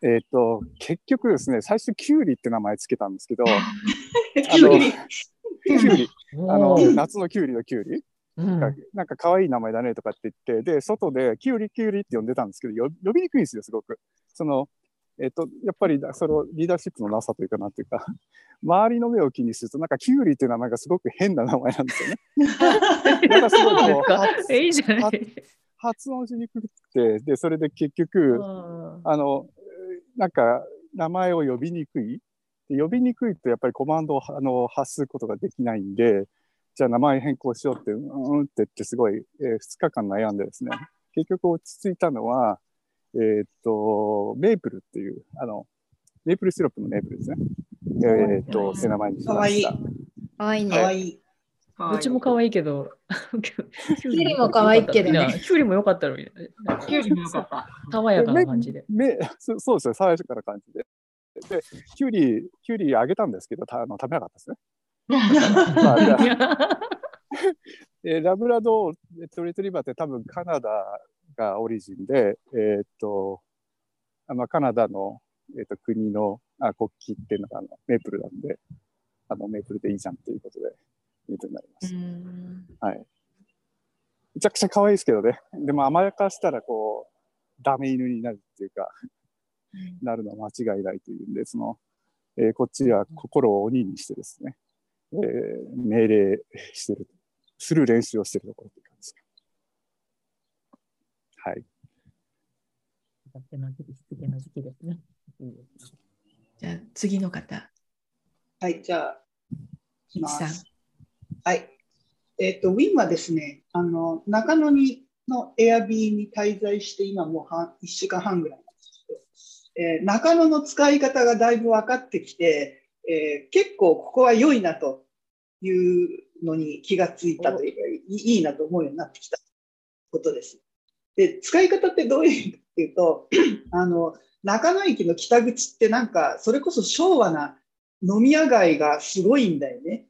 えっ、と、結局ですね、最初、キュウリって名前つけたんですけど、キュウリキュウリ、あの、夏のキュウリのキュウリ、うん、なんか可愛い名前だねとかって言って、で、外でキュウリキュウリって呼んでたんですけど、呼びにくいんですよ、すごく。その、えっ、と、やっぱりそのリーダーシップのなさというかなというか、<laughs> 周りの目を気にすると、なんかキュウリっていう名前がすごく変な名前なんですよね。<laughs> なんかすごいこう、いいじゃない発音しにくくて、で、それで結局、あの、なんか名前を呼びにくい。呼びにくいとやっぱりコマンドをあの発することができないんで、じゃあ名前変更しようって、うんって言ってすごい、えー、2日間悩んでですね、結局落ち着いたのは、えー、っと、メープルっていう、あの、メープルシロップのメープルですね。えー、っと、背名前にしました。かわいい。かわいいね。どっちも可愛いけど。<laughs> キュウリも可愛いけどね。キュウリも良かったのに。キュウリも良かった。爽やかな感じで。め <laughs> そそうですね、爽やかな感じで。で、キュウリ、キュウリあげたんですけど、たあの食べなかったですね。<laughs> まあ、えラブラドートリトリバーって多分カナダがオリジンで、えー、っと、まあ、カナダの、えー、っと国のあ国旗っていうのがあのメープルなんで、あのメープルでいいじゃんということで、ミートになります。はい。めちゃくちゃ可愛いですけどね。でも甘やかしたらこう、ダメ犬になるっていうか、なるのは間違いないというんで、その、えー、こっちは心を鬼にしてですね、えー、命令してる、する練習をしてるところっていう感じですはい。じゃあ次の方。はい、じゃあ、さん。はい。えっ、ー、と、ウィンはですね、あの、中野にのエアビーに滞在して今もう1週間半ぐらいなんですけど、えー、中野の使い方がだいぶ分かってきて、えー、結構ここは良いなというのに気がついたというか、いいなと思うようになってきたことです。で、使い方ってどういうかっていうと、<clears throat> あの、中野駅の北口ってなんか、それこそ昭和な飲み屋街がすごいんだよね。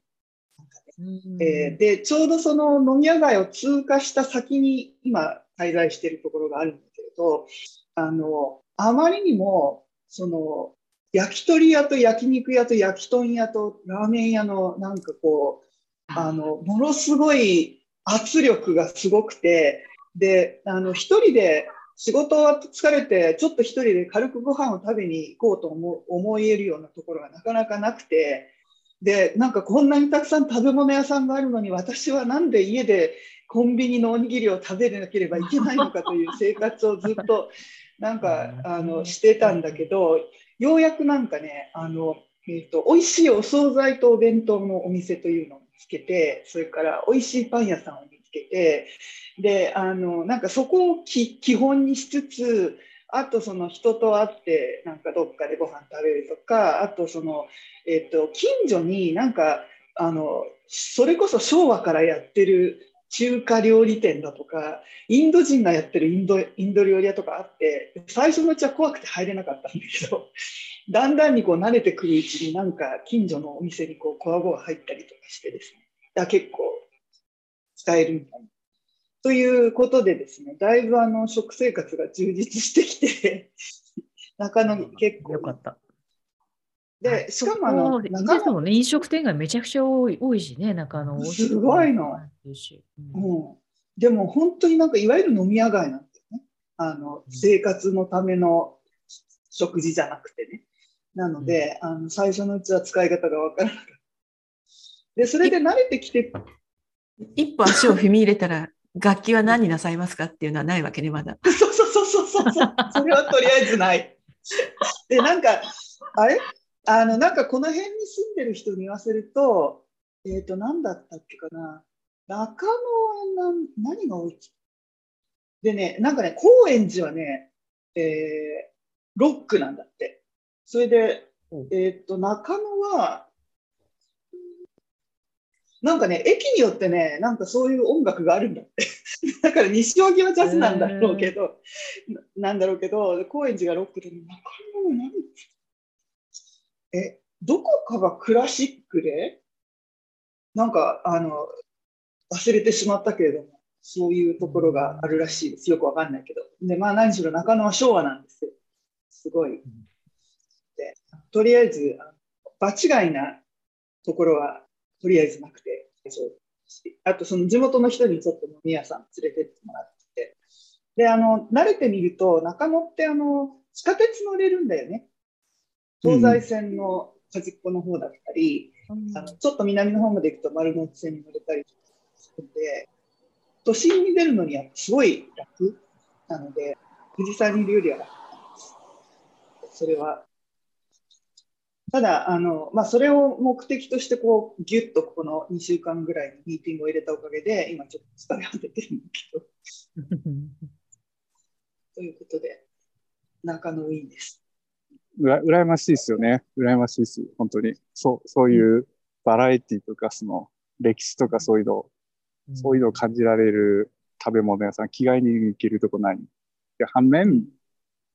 えー、で、ちょうどその飲み屋街を通過した先に今滞在しているところがあるんだけれど、あの、あまりにも、その、焼き鳥屋と焼肉屋と焼き豚屋とラーメン屋のなんかこう、あの、ものすごい圧力がすごくて、で、あの、一人で仕事は疲れて、ちょっと一人で軽くご飯を食べに行こうと思思えるようなところがなかなかなくて、で、なんかこんなにたくさん食べ物屋さんがあるのに、私はなんで家でコンビニのおにぎりを食べなければいけないのかという生活をずっとなんかあのしてたんだけど、ようやくなんかね、あの、えーと、美味しいお惣菜とお弁当のお店というのを見つけて、それから美味しいパン屋さんをけて、で、あの、なんかそこを基本にしつつ、あとその人と会ってなんかどっかでご飯食べるとかあとその、えっと、近所になんかあのそれこそ昭和からやってる中華料理店だとかインド人がやってるインドインド料理屋とかあって最初のうちは怖くて入れなかったんだけど <laughs> だんだんにこう慣れてくるうちになんか近所のお店にこうこわごわ入ったりとかしてですね。だ結構使えるみたいなということでですね、だいぶあの食生活が充実してきて、<laughs> 中野に結構。よかった。で、しかもあの、の、中野もね、飲食店がめちゃくちゃ多い多いしね、中野。すごいの。うん、でも本当になんかいわゆる飲み屋街なんだよね。あの、生活のための食事じゃなくてね。なので、うん、あの最初のうちは使い方がわからなかった。で、それで慣れてきて。一歩足を踏み入れたら、楽器は何になさいますかっていうのはないわけね、まだ。<laughs> そうそうそうそうそう。それはとりあえずない。で、なんか、あれ？あの、なんかこの辺に住んでる人に言わせると、えっ、ー、と、何だったっけかな。中野は何何が多い？でね、なんかね、高円寺はね、えー、ロックなんだって。それで、えっ、ー、と、中野は、なんかね、駅によってね、なんかそういう音楽があるんだって。<laughs> だから西荻はジャズなんだろうけど、なんだろうけど、高円寺がロックで、中野は何え、どこかがクラシックで、なんか、あの、忘れてしまったけれども、そういうところがあるらしいです。よくわかんないけど。で、まあ何しろ中野は昭和なんですよ。すごい。で、とりあえず、場違いなところはとりあえずなくて、あとその地元の人にちょっと飲み屋さん連れてってもらって、で、あの、慣れてみると、中野ってあの、地下鉄乗れるんだよね。東西線の端っこの方だったり、うん、あのちょっと南の方まで行くと丸の内線に乗れたりするんで、都心に出るのにはすごい楽なので、富士山にいるよりは楽なんです。それは。ただ、あの、まあ、それを目的として、こう、ぎゅっとこの2週間ぐらいのミーティングを入れたおかげで、今ちょっと疲れ果ててるんだけど。ということで、中野ウィンです。うら羨ましいですよね。羨ましいです。本当に。そう、そういうバラエティとか、その歴史とかそういうの、うん、そういうのを感じられる食べ物屋さん、気概に行けるとこない。で反面、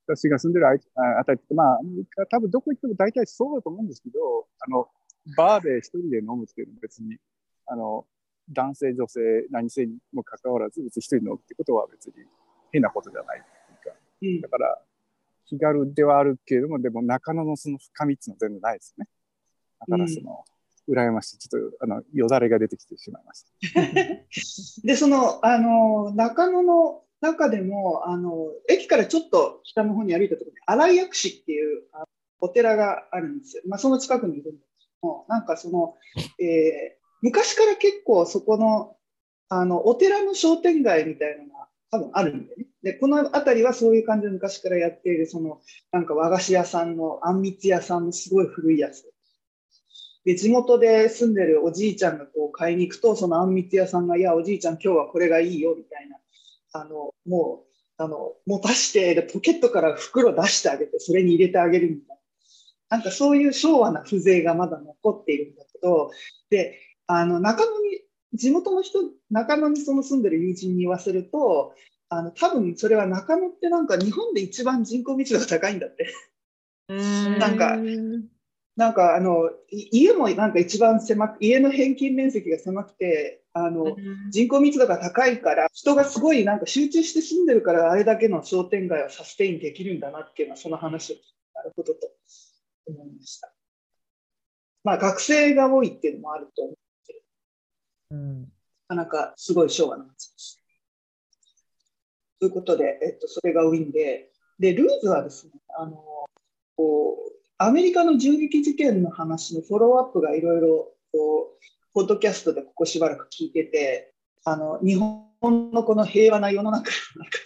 私が住んでるあたりって、まあ、多分どこ行っても大体そうだと思うんですけど、あの、バーで一人で飲むっていうのは別に、あの、男性、女性、何性にもかかわらず、別に一人飲むってことは別に変なことじゃないっていうか、だから、気軽ではあるけれども、でも中野のその深みっていうのは全然ないですね。だからその、うん、羨ましい。ちょっと、あの、よだれが出てきてしまいました。<laughs> で、その、あの、中野の中でも、あの、駅からちょっと北の方に歩いたところに、新井薬師っていうお寺があるんですよ。まあ、その近くにいるんですけども、なんかその、えー、昔から結構そこの、あの、お寺の商店街みたいなのが多分あるんでね。で、この辺りはそういう感じで昔からやっている、その、なんか和菓子屋さんの、あんみつ屋さんのすごい古いやつ。で、地元で住んでるおじいちゃんがこう買いに行くと、そのあんみつ屋さんが、いや、おじいちゃん今日はこれがいいよ、みたいな。あの、もう、あの、持たして、で、ポケットから袋出してあげて、それに入れてあげるみたいな。なんかそういう昭和な風情がまだ残っているんだけど、で、あの、中野に地元の人、中野にその住んでる友人に言わせると、あの多分それは中野ってなんか日本で一番人口密度が高いんだって。なんか、なんかあの家もなんか一番狭く、家の平均面積が狭くて、あの人口密度が高いから、人がすごいなんか集中して住んでるから、あれだけの商店街はサステインできるんだなっていうのは、その話をなるほどと思いました。まあ学生が多いっていうのもあると思うけど、うん、なかなかすごい昭和な街です。ということで、えっと、それがウィンで、で、ルーズはですね、あの、こう、アメリカの銃撃事件の話のフォローアップがいろいろ、こう、ポッドキャストでここしばらく聞いてて、あの、日本のこの平和な世の中の中で、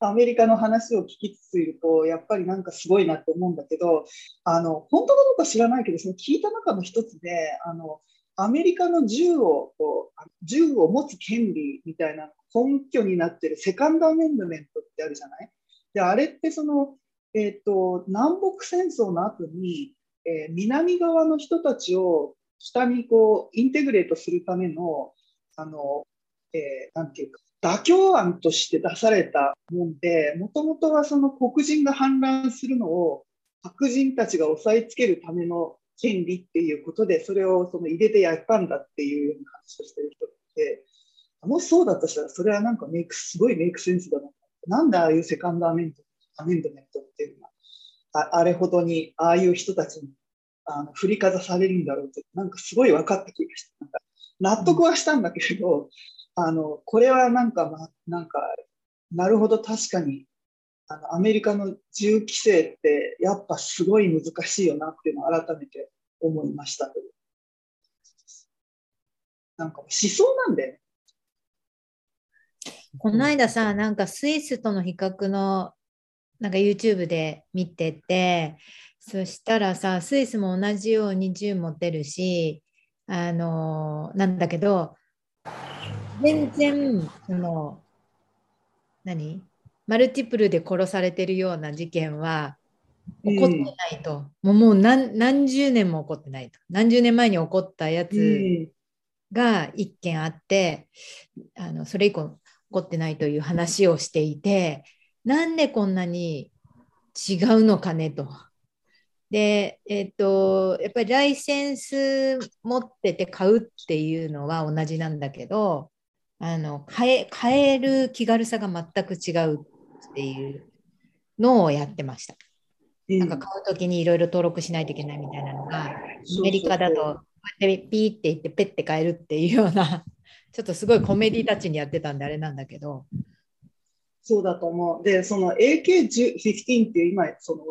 アメリカの話を聞きつついると、やっぱりなんかすごいなって思うんだけど、あの、本当かどうか知らないけど、その聞いた中の一つで、あの、アメリカの銃をこう銃を持つ権利みたいな根拠になってるセカンドアメンドメントってあるじゃない？であれってその、えーと、南北戦争の後に、えー、南側の人たちを下にこうインテグレートするためのあの、えー、ていうか妥協案として出されたもんでもともとはその黒人が反乱するのを白人たちが押さえつけるための権利っていうことで、それをその入れてやったんだっていうような話をしてる人って、もしそうだとしたら、それはなんかメイク、すごいメイクセンスだな。なんでああいうセカンドアメンドアメンドメントっていうのは、ああれほどに、ああいう人たちにあの振りかざされるんだろうって、なんかすごい分かった気がした。なんか納得はしたんだけれど、あの、これはなんか、ま、なんか、なるほど、確かに、あの、アメリカの銃規制ってやっぱすごい難しいよなっていうのを改めて思いましたなんか思想なんだよね。この間さ、なんかスイスとの比較の、なんか YouTube で見てて、そしたらさ、スイスも同じように銃持ってるし、あのなんだけど、全然、その、何？マルチプルで殺されてるような事件は起こってないと。うん、もう何十年も起こってないと。何十年前に起こったやつが一件あって、あのそれ以降起こってないという話をしていて、なんでこんなに違うのかねと。で、えっ、ー、と、やっぱりライセンス持ってて買うっていうのは同じなんだけど、あの買え買える気軽さが全く違うっていうのをやってました。うん、なんか買うときにいろいろ登録しないといけないみたいなのが、アメリカだとピーって言ってペッて買えるっていうような、ちょっとすごいコメディタッチにやってたんであれなんだけど。そうだと思う。で、その AK15 っていう今、その、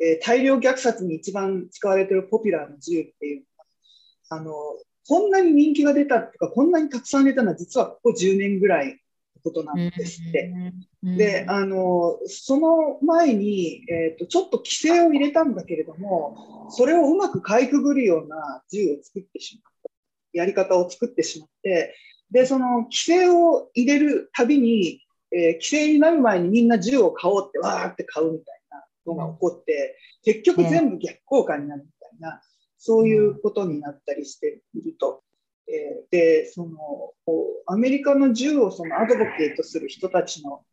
えー、大量虐殺に一番使われてるポピュラーな銃っていうあの、こんなに人気が出たとか、こんなにたくさん出たのは実はここ10年ぐらいのことなんですって。で、あの、その前に、えっ、ー、と、ちょっと規制を入れたんだけれども、それをうまくかいくぐるような銃を作ってしまった。やり方を作ってしまって、で、その規制を入れるたびに、えー、規制になる前にみんな銃を買おうってわーって買うみたいなのが起こって、結局全部逆効果になるみたいな、そういうことになったりしていると。えー、で、その、アメリカの銃をそのアドボケートする人たちの、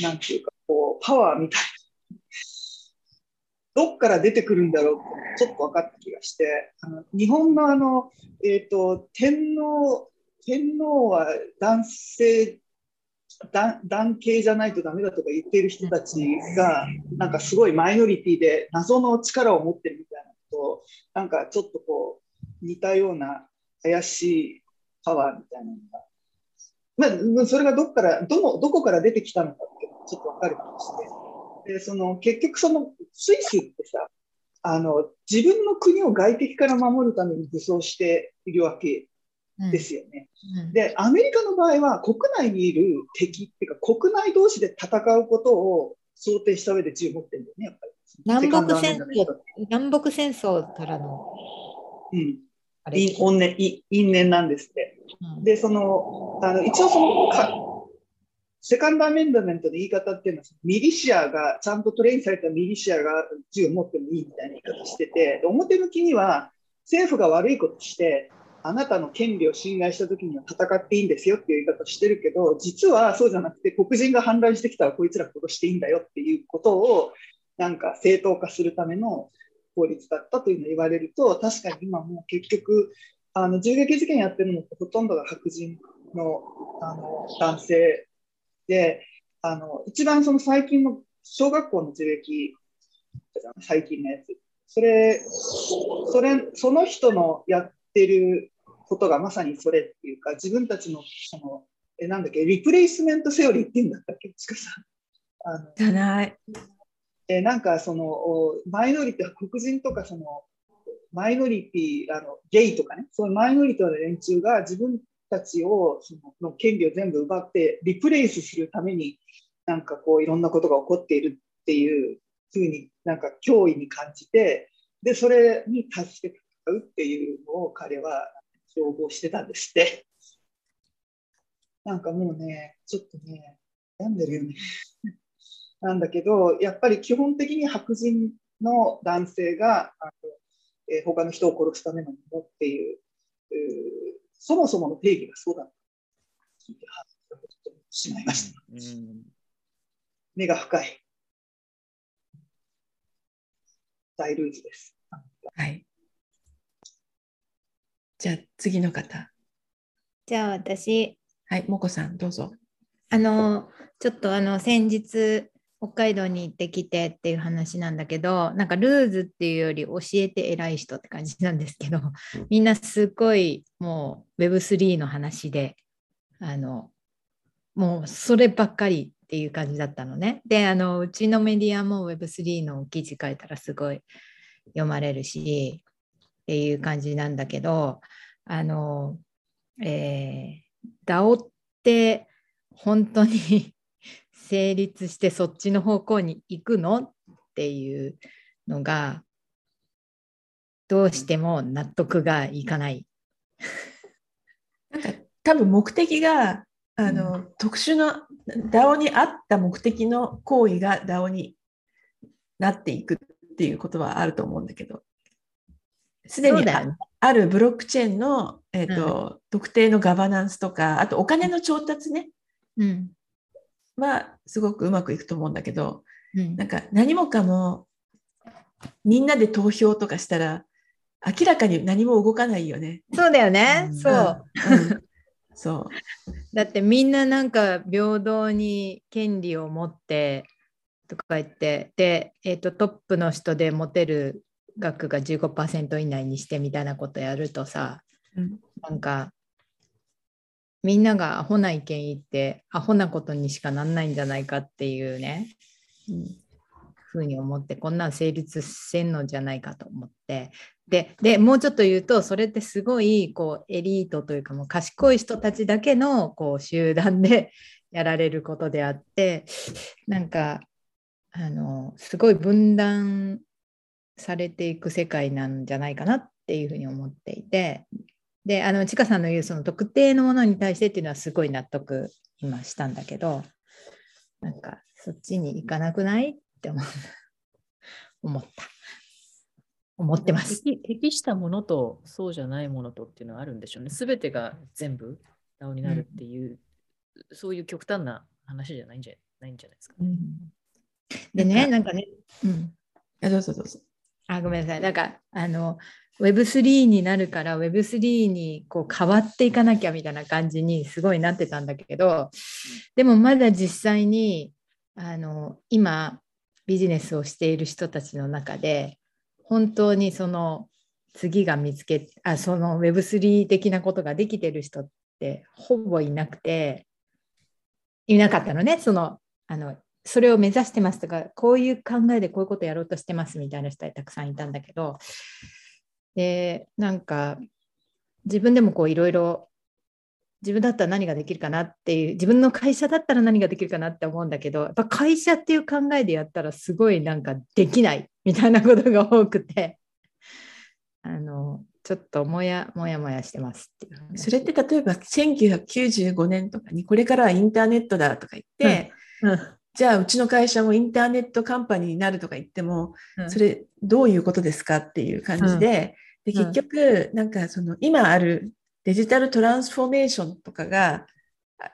なんていうか、こう、パワーみたいな、どっから出てくるんだろうってちょっと分かった気がして、あの日本のあの、えっ、ー、と、天皇、天皇は男性男系じゃないとダメだとか言っている人たちがなんかすごいマイノリティで謎の力を持ってるみたいなとなんかちょっとこう似たような怪しいパワーみたいなのが、まあ、それがどっからどのどこから出てきたのかっていうのちょっと分かる気がして。でその結局そのスイスってさあの自分の国を外敵から守るために武装しているわけ。ですよね。うんうん、でアメリカの場合は国内にいる敵っていうか国内同士で戦うことを想定した上で銃持ってるんだよねやっぱり。南北戦争南北戦争からの、うん、あれ因縁因縁なんですって。うん、でそのあの一応そのかセカンドアメンダメントの言い方っていうのはミリシアがちゃんとトレインされたミリシアが銃を持ってもいいみたいな言い方してて表向きには政府が悪いことしてあなたの権利を侵害した時には戦っていいんですよっていう言い方してるけど実はそうじゃなくて黒人が反乱してきたらこいつら殺していいんだよっていうことをなんか正当化するための法律だったというのを言われると確かに今もう結局あの銃撃事件やってるのってほとんどが白人のあの男性であの一番その最近の小学校の銃撃最近のやつ。それそれその人のやってることがまさにそれっていうか自分たちのそのえなんだっけリプレイスメントセオリーっていうんだったっけ？ちかさんあのじゃない。えなんかそのマイノリティ黒人とかそのマイノリティあのゲイとかね。そういうマイノリティの連中が自分たちをそのの権利を全部奪ってリプレイスするためになんかこういろんなことが起こっているっていうふうになんか脅威に感じてでそれに助けてうっていうのを彼は標榜してたんですって。なんかもうねちょっとね病んでるよね。<laughs> なんだけど、やっぱり基本的に白人の男性があの、えー、他の人を殺すためのものっていう、うそもそもの定義がそうだと聞いてしまいました。うん、目が深い。大ルーズです。はい。じゃあ次の方。じゃあ私。はい、もこさんどうぞ。あのちょっとあの先日北海道に行ってきてっていう話なんだけどなんかルーズっていうより教えて偉い人って感じなんですけどみんなすごいもう Web3 の話であのもうそればっかりっていう感じだったのね。であのうちのメディアも Web3 の記事書いたらすごい読まれるしっていう感じなんだけどあの、えー、DAO って本当に <laughs> 成立してそっちの方向に行くのっていうのがどうしても納得がいかない。なんか多分目的があの、うん、特殊な DAO に合った目的の行為が DAO になっていくっていうことはあると思うんだけどすでにあるブロックチェーンの、えーと、うん、特定のガバナンスとかあとお金の調達ね、うん、はすごくうまくいくと思うんだけど、うん、なんか何もかもみんなで投票とかしたら明らかに何も動かないよね。そうだよね。そう。そう。<laughs> だってみんななんか平等に権利を持ってとか言ってで、えーと、トップの人で持てる額が15%以内にしてみたいなことやるとさ、うん、なんかみんながアホな意見言ってアホなことにしかなんないんじゃないかっていうね、うん、ふうに思ってこんなん成立せんのじゃないかと思って。ででもうちょっと言うとそれってすごいこうエリートというかもう賢い人たちだけのこう集団で <laughs> やられることであってなんかあのすごい分断されていく世界なんじゃないかなっていうふうに思っていてであのちかさんの言うその特定のものに対してっていうのはすごい納得今したんだけどなんかそっちに行かなくないって思った。思ってます。適したものとそうじゃないものとっていうのはあるんでしょうね。すべてが全部 DAO になるっていう、うん、そういう極端な話じゃないんじゃないんじゃないですか、ね、うん、でね、なんかね、うん。どうぞどうぞ。あ、ごめんなさい。なんか、あの、Web3 になるから Web3 にこう変わっていかなきゃみたいな感じにすごいなってたんだけど、でもまだ実際にあの今ビジネスをしている人たちの中で本当にその次が見つけあその Web3 的なことができてる人ってほぼいなくていなかったのねそのあのそれを目指してますとかこういう考えでこういうことやろうとしてますみたいな人はたくさんいたんだけどでなんか自分でもこういろいろ自分だったら何ができるかなっていう自分の会社だったら何ができるかなって思うんだけどやっぱ会社っていう考えでやったらすごいなんかできないみたいなことが多くて <laughs> あのちょっともやもやもやしてますっていうそれって例えば1995年とかにこれからはインターネットだとか言って、うん。うん、じゃあうちの会社もインターネットカンパニーになるとか言っても、うん、それどういうことですかっていう感じで,、で結局なんかその今あるデジタルトランスフォーメーションとかが、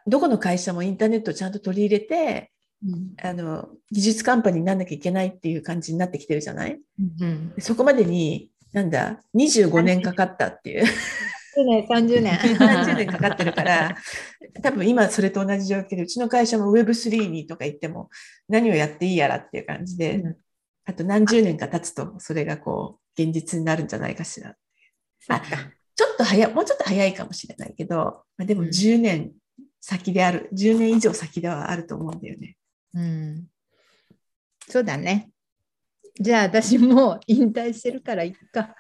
どこの会社もインターネットをちゃんと取り入れて、うん、あの技術カンパニーにならなきゃいけないっていう感じになってきてるじゃない、うん、そこまでに、なんだ、25年かかったっていう。30年。30年かかってるから、多分今それと同じ状況で、うちの会社も Web3 にとか言っても何をやっていいやらっていう感じで、うん、あと何十年か経つとそれがこう現実になるんじゃないかしら。あちょっと早い、もうちょっと早いかもしれないけど、まあ、でも10年先である、うん、10年以上先ではあると思うんだよね。うん。そうだね。じゃあ私も引退してるからいっか。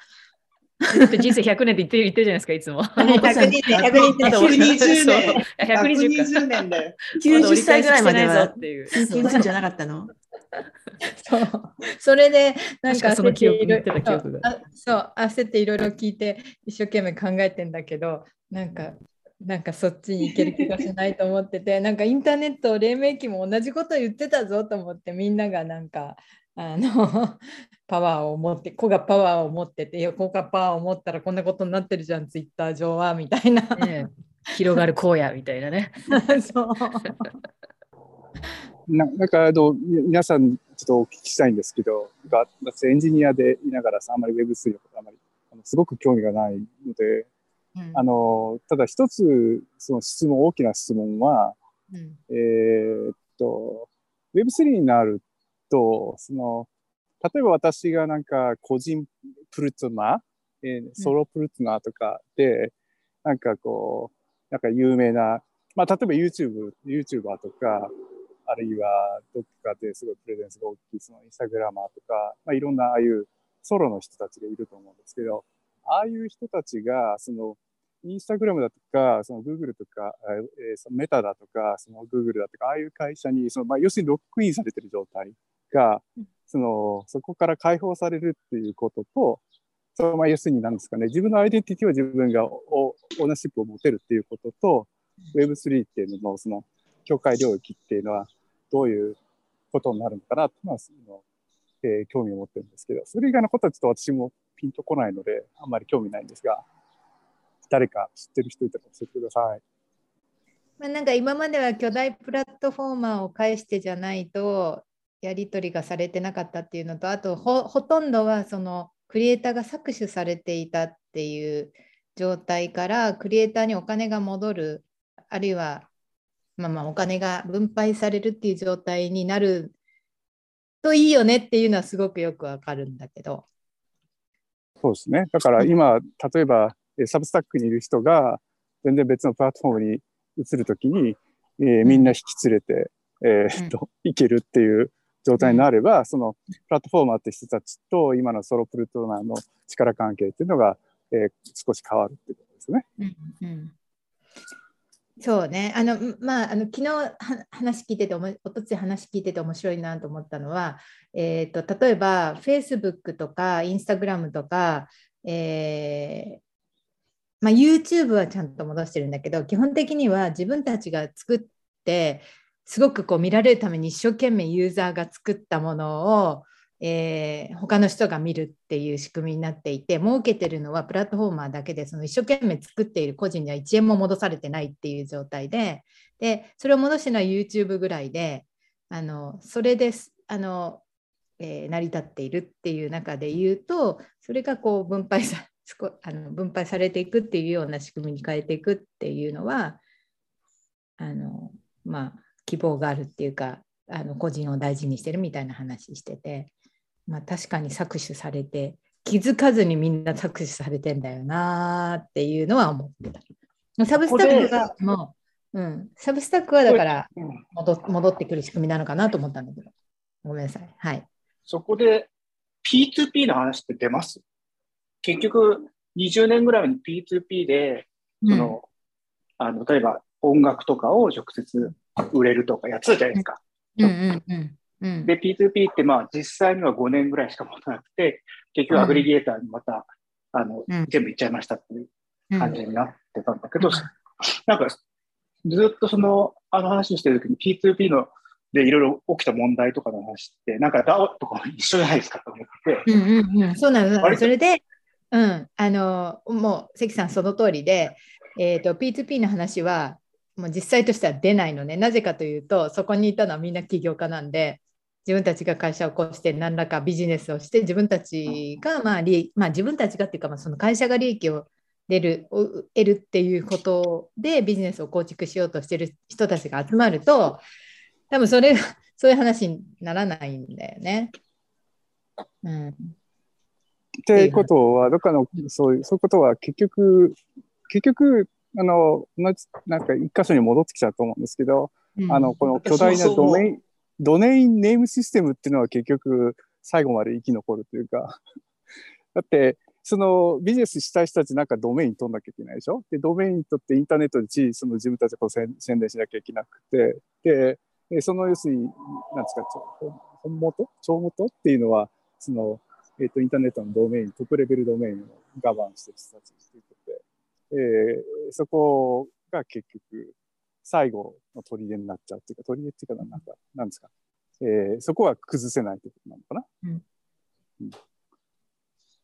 人生100年って言って言ってるじゃないですか、いつも。<laughs> 120年、120年。120年だよ。90歳ぐらいまでは。っていう。じゃなかったの？そう。それでなんか焦っていろそう焦っていろいろ聞いて一生懸命考えてんだけどなんかなんかそっちに行ける気がしないと思っててなんかインターネット黎明期も同じこと言ってたぞと思ってみんながなんかあの <laughs> パワーを持って子がパワーを持ってて子がパワーを持ったらこんなことになってるじゃんツイッター上はみたいな、ね、広がる荒野みたいなね。<laughs> そう。<laughs> ななんかあの皆さんちょっとお聞きしたいんですけど私エンジニアでいながらあんまり Web3 のことあまりあのすごく興味がないので、うん、あのただ一つその質問大きな質問は、うん、えー、っと Web3 になると、その、例えば私がなんか個人プルトナー、えー、ソロプルトナーとかで、なんかこう、なんか有名な、まあ例えば YouTube、YouTuber とか、あるいはどっかですごいプレゼンスが大きい、そのインスタグラマーとか、まあいろんなああいうソロの人たちがいると思うんですけど、ああいう人たちが、その、インスタグラムだとか、その Google とか、えー、そのメタだとか、その Google だとか、ああいう会社に、その、まあ、要するにロックインされてる状態が、その、そこから解放されるっていうことと、その、まあ、要するに何ですかね、自分のアイデンティティは自分がオーナーシップを持てるっていうことと、Web3 っていうのの、その、境界領域っていうのは、どういうことになるのかなっていうのは、その、えー、興味を持ってるんですけど、それ以外のことはちょっと私もピンとこないので、あんまり興味ないんですが、誰か知ってる人いたら教えてください。まあ、なんか今までは巨大プラットフォーマーを介してじゃないとやり取りがされてなかったっていうのとあとほとんどはそのクリエイターが搾取されていたっていう状態からクリエイターにお金が戻るあるいはまあまあお金が分配されるっていう状態になるといいよねっていうのはすごくよくわかるんだけど。そうですね。だから今、例えばサブスタックにいる人が全然別のプラットフォームに移るときに、えー、みんな引き連れて、えー、っと、いけるっていう状態になれば、そのプラットフォーマーって人たちと今のソロプルトナーの力関係っていうのが、えー、少し変わるってことですね。うんうんそうね、あのまあ、あの昨日話聞いてて、おとつい話聞いてて面白いなと思ったのは、えーと、例えば Facebook とか Instagram とか、えー、まあ、YouTube はちゃんと戻してるんだけど基本的には自分たちが作ってすごくこう見られるために一生懸命ユーザーが作ったものを、えー、他の人が見るっていう仕組みになっていて儲けてるのはプラットフォーマーだけでその一生懸命作っている個人には1円も戻されてないっていう状態ででそれを戻してるのは YouTube ぐらいであのそれですあの、えー、成り立っているっていう中で言うとそれがこう分配さあの分配されていくっていうような仕組みに変えていくっていうのはあのまあ希望があるっていうかあの個人を大事にしてるみたいな話してて、まあ、確かに搾取されて気づかずにみんな搾取されてんだよなっていうのは思ってた。サブスタックがもう、うん、サブスタックはだから戻戻ってくる仕組みなのかなと思ったんだけど、ごめんなさい。はい。そこで P2P の話って出ます？結局、20年ぐらいに P2P で、その、うん、あの、例えば音楽とかを直接売れるとかやってたじゃないですか。うんうんうん、で、P2P ってまあ実際には5年ぐらいしか持たなくて、結局アグリゲーターにまた、あの、全部いっちゃいましたっていう感じになってたんだけど、なんか、ずっとその、あの話してる時に P2P ので、いろいろ起きた問題とかの話って、なんか DAO とか一緒じゃないですかと思って。うんうんうん、そうなの。それで、うん、あのもう関さんその通りで、えーと、P2P の話はもう実際としては出ないのね。なぜかというとそこにいたのはみんな起業家なんで自分たちが会社を起こして何らかビジネスをして自分たちが、まあ利まあ、自分たちがっていうか、まあ、その会社が利益を出る得るっていうことでビジネスを構築しようとしてる人たちが集まると多分それそういう話にならないんだよね。うん、っていうことは、どっかの、そういう、そういうことは結局、結局、あの、同じ、なんか一箇所に戻ってきちゃうと思うんですけど、うん、あの、この巨大なドメイン、ドメインネームシステムっていうのは結局最後まで生き残るというか。<laughs> だって、そのビジネスしたい人たちなんかドメイン取んなきゃいけないでしょ？で、ドメイン取ってインターネットで地その自分たちを宣伝しなきゃいけなくて、で、その要するに、なんですか、本元？帳元っていうのは、その、えっ、ー、と、インターネットのドメイン、トップレベルドメインをガバンしてる人たちというえー、そこが結局、最後の砦になっちゃうっていうか、砦っていうか、なんか、なんですか、えー、そこは崩せないということなのかな。うん。うん、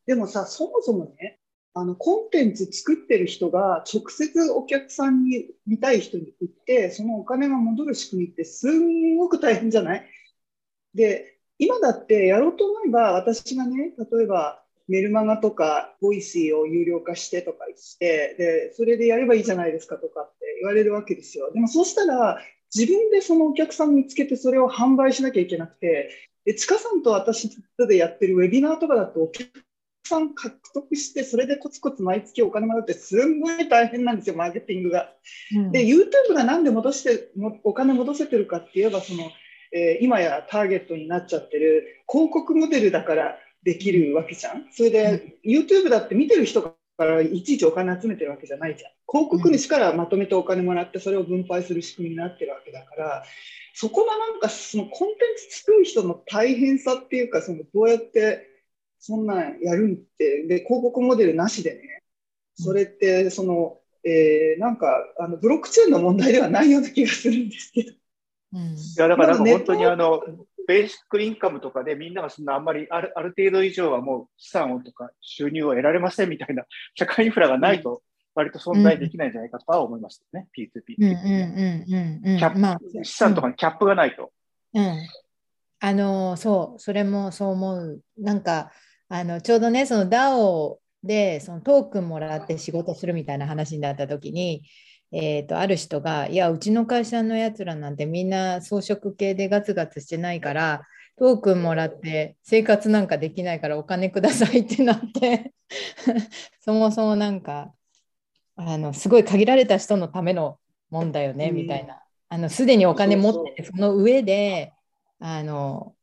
でもさ、そもそもね、あのコンテンツ作ってる人が直接お客さんに見たい人に売ってそのお金が戻る仕組みってすんごく大変じゃない？で今だってやろうと思えば、私がね、例えばメルマガとか、 Voicy を有料化してとかして、で、それでやればいいじゃないですかとかって言われるわけですよ。でもそうしたら、自分でそのお客さん見つけてそれを販売しなきゃいけなくて、で、ちかさんと私とでやってるウェビナーとかだとお客さん獲得して、それでコツコツ毎月お金もらってすんごい大変なんですよ、マーケティングが。うん、で、YouTube がなんで戻してお金戻せてるかって言えば、その、えー、今やターゲットになっちゃってる広告モデルだからできるわけじゃん？それで、うん、YouTube だって見てる人からいちいちお金集めてるわけじゃないじゃん。広告主からまとめてお金もらってそれを分配する仕組みになってるわけだから、そこがなんかそのコンテンツ作る人の大変さっていうか、そのどうやってそんなんやるんって、で、広告モデルなしでね、それってその、えー、なんかあのブロックチェーンの問題ではないような気がするんですけど。うん、いやだからなんか本当にあのベーシックインカムとかでみんながそんなあんまりあるある程度以上はもう資産をとか収入を得られませんみたいな <laughs> 社会インフラがないと割と存在できないんじゃないかとは思いましたね、うん、P2P って。資産とかにキャップがないと。うん、あのそうそれもそう思う。なんかあのちょうどねその DAO でそのトークンもらって仕事するみたいな話になった時にえーと、ある人が、いや、うちの会社のやつらなんてみんな装飾系でガツガツしてないから、トークンもらって生活なんかできないからお金くださいってなって <laughs> そもそもなんか、あのすごい限られた人のためのもんだよね、みたいな。あのすでにお金持ってて、その上で、あの、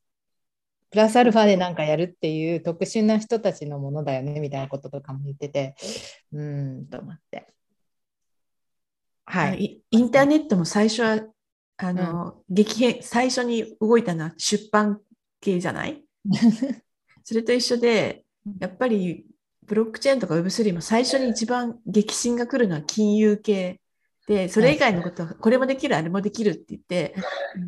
プラスアルファで何かやるっていう特殊な人たちのものだよねみたいなこととかも言ってて、うんと思って。はい、インターネットも最初はあの、うん、激変最初に動いたのは出版系じゃない？<laughs> それと一緒でやっぱりブロックチェーンとか Web3 も最初に一番激震が来るのは金融系でそれ以外のことはこれもできるあれもできるって言って、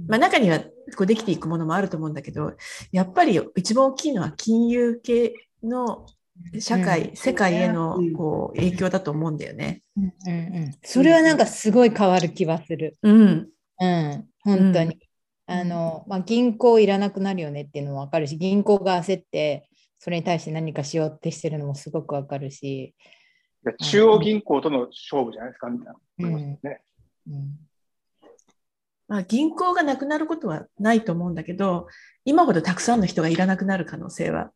まあ、中にはこうできていくものもあると思うんだけどやっぱり一番大きいのは金融系の社会、うん、世界へのこう影響だと思うんだよね。うんうんうん、それはなんかすごい変わる気はする。うん、うん、本当に。あのまあ、銀行いらなくなるよねっていうのも分かるし銀行が焦ってそれに対して何かしようってしてるのもすごく分かるし。中央銀行との勝負じゃないですかみたいな、うん。うん。まあ、銀行がなくなることはないと思うんだけど今ほどたくさんの人がいらなくなる可能性は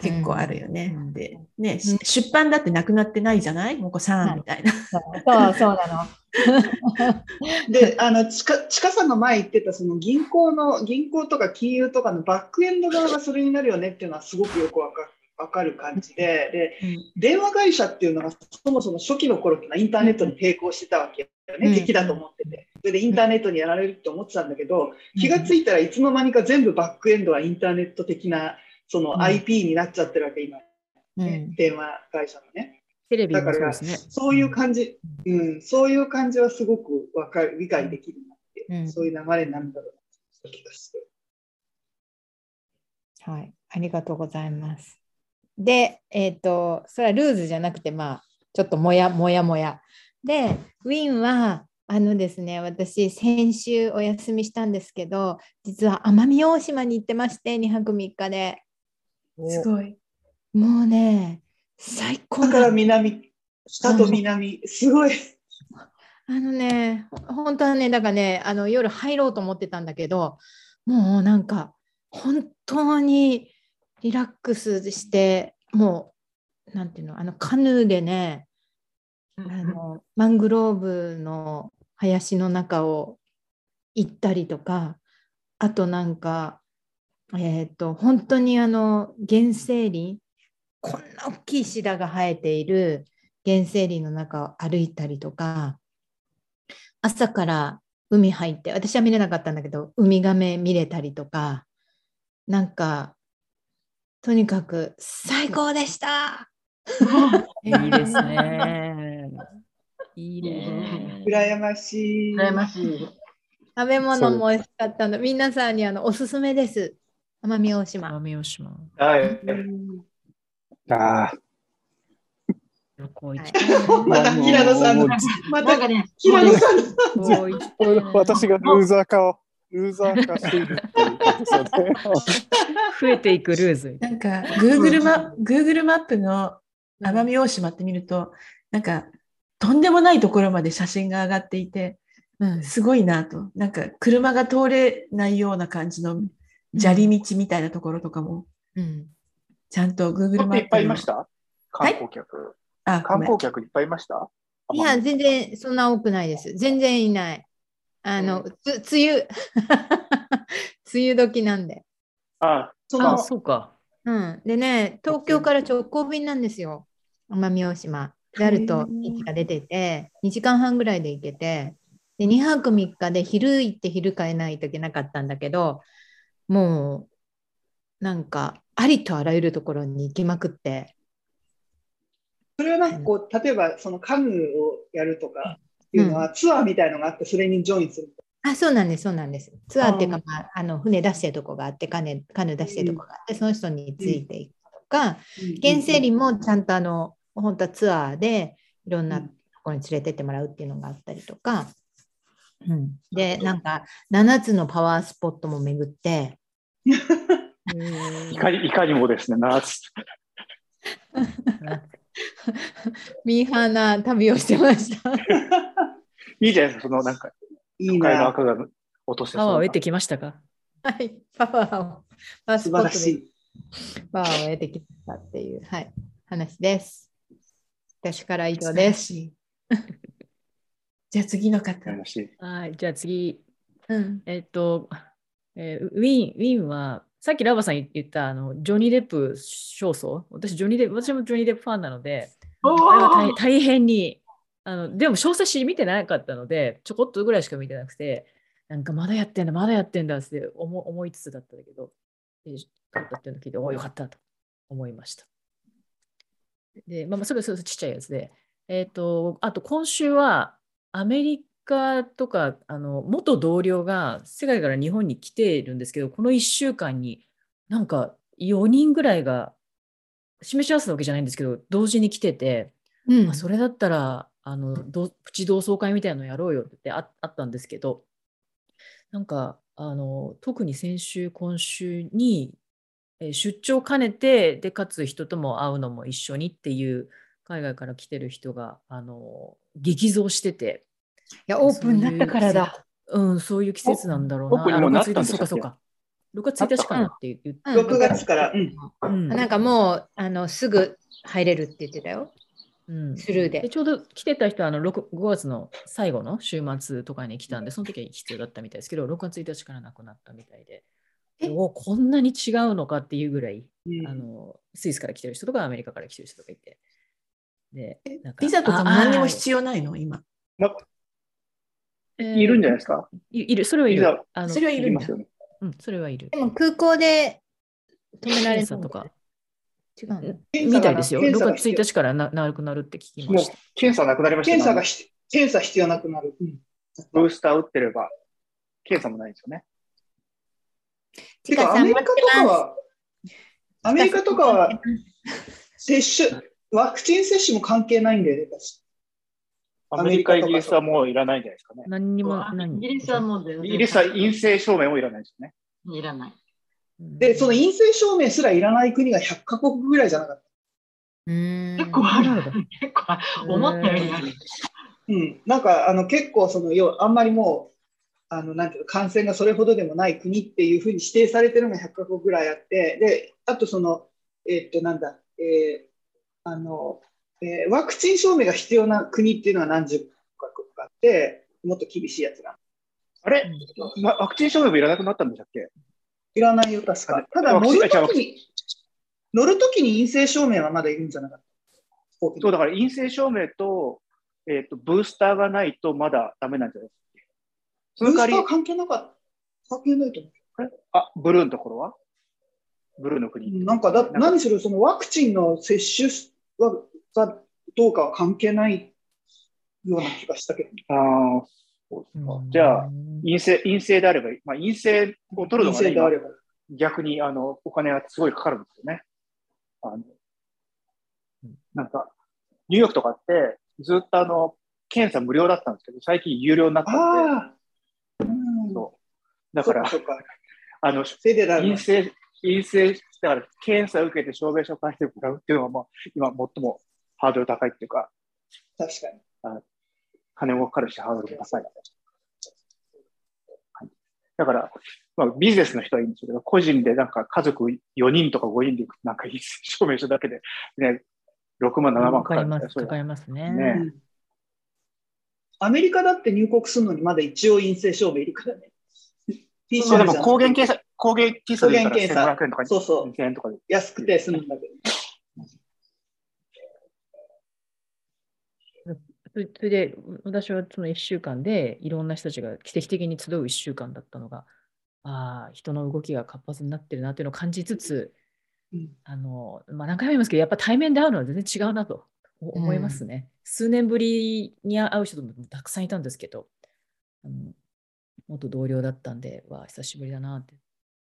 結構あるよね。うん、で、ね、うん、出版だってなくなってないじゃない？もこさんみたいな。そう、そうなの。<laughs> で、あの、ちか、ちかさんが前言ってた、その銀行の、銀行とか金融とかのバックエンド側がそれになるよねっていうのはすごくよくわかわかる感じで、で、うん、電話会社っていうのがそもそも初期の頃っていうのはインターネットに抵抗してたわけよね、敵だと思ってて。それでインターネットにやられるって思ってたんだけど、気がついたらいつの間にか全部バックエンドはインターネット的なその IP になっちゃってるわけ、今、ね、うん、電話会社のね。テレビだから、そういう感じ、うん、そういう感じはすごくわかる、理解できるなって、うん、そういう流れになるんだろうな気がする。はい、ありがとうございます。で、えっ、ー、と、それはルーズじゃなくて、まあ、ちょっともやもやもや。で、ウィンは、あのですね、私、先週お休みしたんですけど、実は奄美大島に行ってまして、2泊3日で。すごい。もうね、最高だから南、北と南、すごい。あのね、本当はね、だからね、あの夜入ろうと思ってたんだけど、もうなんか、本当にリラックスして、もう、なんていうの、あのカヌーでね、あのマングローブの林の中を行ったりとか、あとなんか、えっ、ー、と、本当にあの原生林、こんな大きいシダが生えている原生林の中を歩いたりとか、朝から海入って、私は見れなかったんだけど、ウミガメ見れたりとか、なんか、とにかく最高でした <laughs> いいですね。いいね。羨ましい。羨ましい。食べ物も美味しかったの。皆さんにあのおすすめです。奄美大島。奄美大島。はい。ああ。また平野さんの、またね、平野さんの。私がルーザー化を、ルーザー化している <laughs> 増えていくルーズ。なんか、Google マ Google マップの奄美大島って見ると、なんか、とんでもないところまで写真が上がっていて、うんすごいなと。なんか車が通れないような感じの砂利道みたいなところとかも、うん。ちゃんと Google マップいっぱいいまにした？観光客。あ、ご観めん光客いっぱいいました？いや、全然そんな多くないです。全然いない。あの、つ梅雨、<laughs> 梅雨時なんで。あ、あ、そうか。うん。でね、東京から直行便なんですよ。奄美大島。であると位置が出てて、2時間半ぐらいで行けて、で、2泊3日で昼行って昼帰らないといけなかったんだけど、もう、なんか、ありとあらゆるところに行きまくって、それはなん。かこう、例えばそのカヌーをやるとかっていうのは、ツアーみたいのがあって、それにジョインする。あ、そうなんです、そうなんです。ツアーっていうかあ、まあ、あの船出してるとこがあって、カヌカヌー出してるとこがあって、その人についていくとか、原生林もちゃんとあの、本当はツアーでいろんなところに連れてってもらうっていうのがあったりとか、うん、で、なんか7つのパワースポットも巡って、いかにいかにもですね、夏。<laughs> ミーハーな旅をしてました。いいじゃないですか、そのなんか、いい都会のな。赤が落としてパワーを得てききましたか？はい、パワーを、パワース素ポットで晴らしい。パワーを得てきたっていう、はい、話です。私から以上です。じゃあ次の方。話。はい、じゃあ次。うん、えっと、えーウィン、ウィンは、さっきラバさん言ったあのジョニー・デップ勝訴私ジョニーデップ、私もジョニー・デップファンなので、あれは大変にあの、でも詳細見てなかったので、ちょこっとぐらいしか見てなくて、なんかまだやってんだ、まだやってんだって思思いつつだったんだけど、で勝ったっていうのを聞いて、おお、よかったと思いました。で、まあ、まあそれはそれはちっちゃいやつで、えっ、と、あと今週はアメリカとかあの元同僚が世界から日本に来ているんですけど、この1週間になんか4人ぐらいが示し合わせたわけじゃないんですけど、同時に来てて、うん。まあそれだったらあのどプチ同窓会みたいなのやろうよってああったんですけど、なんかあの特に先週、今週に、えー出張兼ねて、でかつ人とも会うのも一緒にっていう海外から来てる人があの激増してて、いや、オープンになったからだ。うん、そういう季節なんだろうな。オープンにもあなったんで6月1日したっけそうかそうか。6月1日からって言って、うん6月から、うん。うんなんかもう、あの、すぐ入れるって言ってたよ。うんスルーで。でちょうど来てた人はあの6 5月の最後の週末とかに来たんで、その時は必要だったみたいですけど、6月1日からなくなったみたいで、え？おこんなに違うのかっていうぐらい、うんあのスイスから来てる人とかアメリカから来てる人とかいて。でなんかビザとかもあ何にも必要ないの？今。えーいるんじゃないですか？いいる、それはいる。あのそれはいるんだいります。よね。うん、それはいるで。も空港で止められる検査とか。違うの検査がみたいですよ。6月検査が必要1日からななくなるって聞きました。検査なくなりました検査がね。し検査必要なくなる。うんブースター打ってれば、検査もないんですよね。てか、アメリカとかは、アメリカとかは、接種、ワクチン接種も関係ないんだよね、確かアメリカ、イギリスはもういらないんじゃないですかね。何にも何イギリスはもう全然イギリスは陰性証明もいらないですよね。いらない。で、その陰性証明すらいらない国が100カ国ぐらいじゃなかった。うーん結構ある。結構ある思ったよりある。うん、なんかあの結構その要あんまりもうあのなんていうの感染がそれほどでもない国っていうふうに指定されてるのが100カ国ぐらいあってであとそのえーっとなんだ、えーあのえーワクチン証明が必要な国っていうのは何十カ国かあってもっと厳しいやつが。あれ、まワクチン証明もいらなくなったんでしたっけ？いらないよ確かただ乗るときに乗るときに陰性証明はまだいるんじゃなかった？そうだから陰性証明と,、えー、とブースターがないとまだダメなんじゃないですか？その代わりブースターは、関係なかった？関係ないと思う。あ、ブルーのところは？ブルーの国。なんかだ何しろそのワクチンの接種はがどうかは関係ないような気がしたけど、ああ、そうですか。うん。じゃあ、陰性、陰性であればいい、まあ、陰性を取るのが、ね、今陰性であれば。逆にあのお金はすごいかかるんですよね。あのなんか、ニューヨークとかって、ずっとあの検査無料だったんですけど、最近有料になったんで、うん、そう。だから、陰性、陰性、だから検査を受けて証明書を返してもらうっていうのが、まあ、今最もハードル高いっていうか、確かに。金もかかるし、ハードルも高い。だから、まあ、ビジネスの人はいいんですけど、個人でなんか家族4人とか5人で行くと、なんか一斉証明書だけで、ね、6万、7万かかるかかります。かかりますね。ねうんアメリカだって入国するのにまだ一応陰性証明いるからね。そうでも抗原検査、抗原検査で言ったら抗原検査1500円とかそうそう2000円とかで。安くて済むんだけど。それで、私はその1週間でいろんな人たちが奇跡的に集う1週間だったのが、ああ、人の動きが活発になってるなっていうのを感じつつ、うんあの、まあ、何回も言いますけど、やっぱ対面で会うのは全然違うなと思いますね。数年ぶりに会う人もたくさんいたんですけど、あの元同僚だったんで、わあ、久しぶりだなって。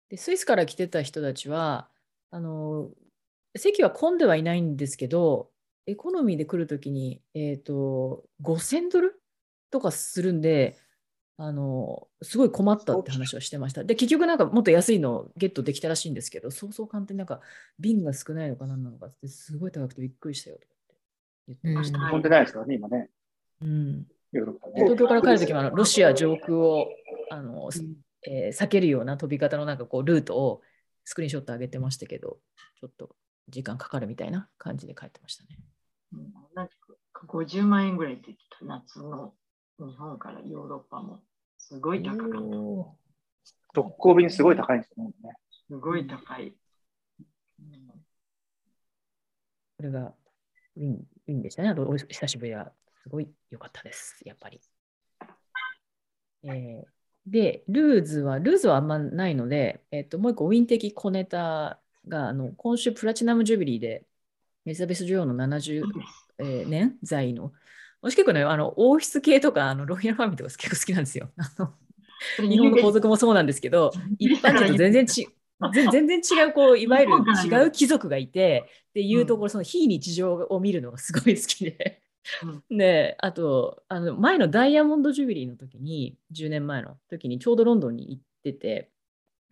で、スイスから来てた人たちは、あの、席は混んではいないんですけど、エコノミーで来るときに、えっ、と、5000ドルとかするんで、あの、すごい困ったって話をしてました。で、結局なんかもっと安いのゲットできたらしいんですけど、そうそう簡単になんか瓶が少ないのか何なのかってすごい高くてびっくりしたよとかって言ってました。うん飛んでないですからね、今ね。うん東京から帰るときもあのロシア上空をあの、えー避けるような飛び方のなんかこうルートをスクリーンショット上げてましたけど、ちょっと時間かかるみたいな感じで帰ってましたね。うん同じく50万円ぐらいできた夏の日本からヨーロッパもすごい高かった。お特攻便すごい高いんですよね。すごい高い。うんこれがウィンウィンでしたね。あとお久しぶりはすごい良かったです、やっぱり。えーで、ルーズは、ルーズはあんまないので、えっと、もう一個ウィン的小ネタが、あの今週プラチナムジュビリーで、エリザベス女王の70、えー年在の、私結構ね、あの王室系とかあのロイヤルファミリーとか結構好きなんですよ。日本の皇族もそうなんですけど、一般人と全然ち全全然違うこういわゆる違う貴族がいてっていうところ、その非日常を見るのがすごい好きで。であとあの前の Diamond Jubilee の時に10年前の時にちょうどロンドンに行ってて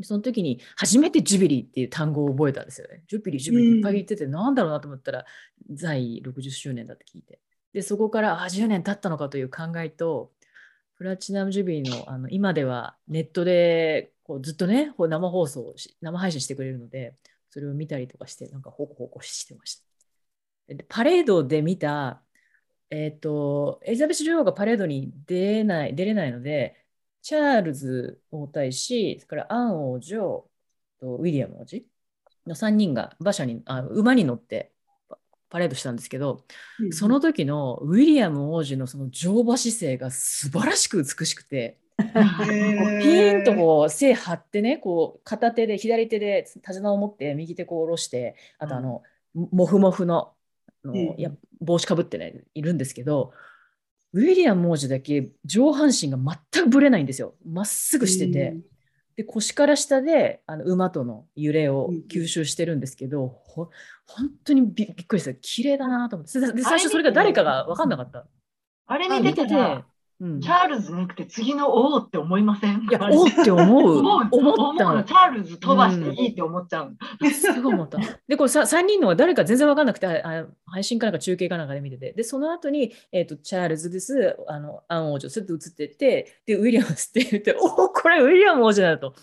その時に初めて Jubilee っていう単語を覚えたんですよね。 Jubilee、Jubilee いっぱい言ってて、なんだろうなと思ったら在位60周年だって聞いて。でそこからあ10年経ったのかという考えとプラチナム・ジュビリーのあの今ではネットでこうずっとね生放送生配信してくれるのでそれを見たりとかしてなんかホコホコしてました。でパレードで見た、えっとエリザベス女王がパレードに出ない出れないのでチャールズ皇太子それからアン王女とウィリアム王子の3人が馬車にあ馬に乗ってパパレードしたんですけど、その時のウィリアム王子のその乗馬姿勢が素晴らしく美しくて、ピーンとこう背張ってね、こう片手で左手で手綱を持って右手こう下ろして、あとあの、モフモフのあのうんいや帽子かぶってね、いるんですけど、ウィリアム王子だけ上半身が全くぶれないんですよ。まっすぐしてて。で腰から下であの馬との揺れを吸収してるんですけど、ほ本当にびびっくりした。綺麗だなと思って。で最初それが誰かが分かんなかった。あれあ見てたら、うん、チャールズじゃなくて次の王って思いません？いやおーって思う。<laughs> 思う思ったの。チャールズ飛ばしていいって思っちゃう。の。すごい思った。で、これさ3人のは誰か全然分かんなくて、あ配信かなんか中継かなんかで見てて、で、その後に、えーと、チャールズです、あのアン王女、スッと映ってって、で、ウィリアムスって言って、おお、これウィリアム王子だと。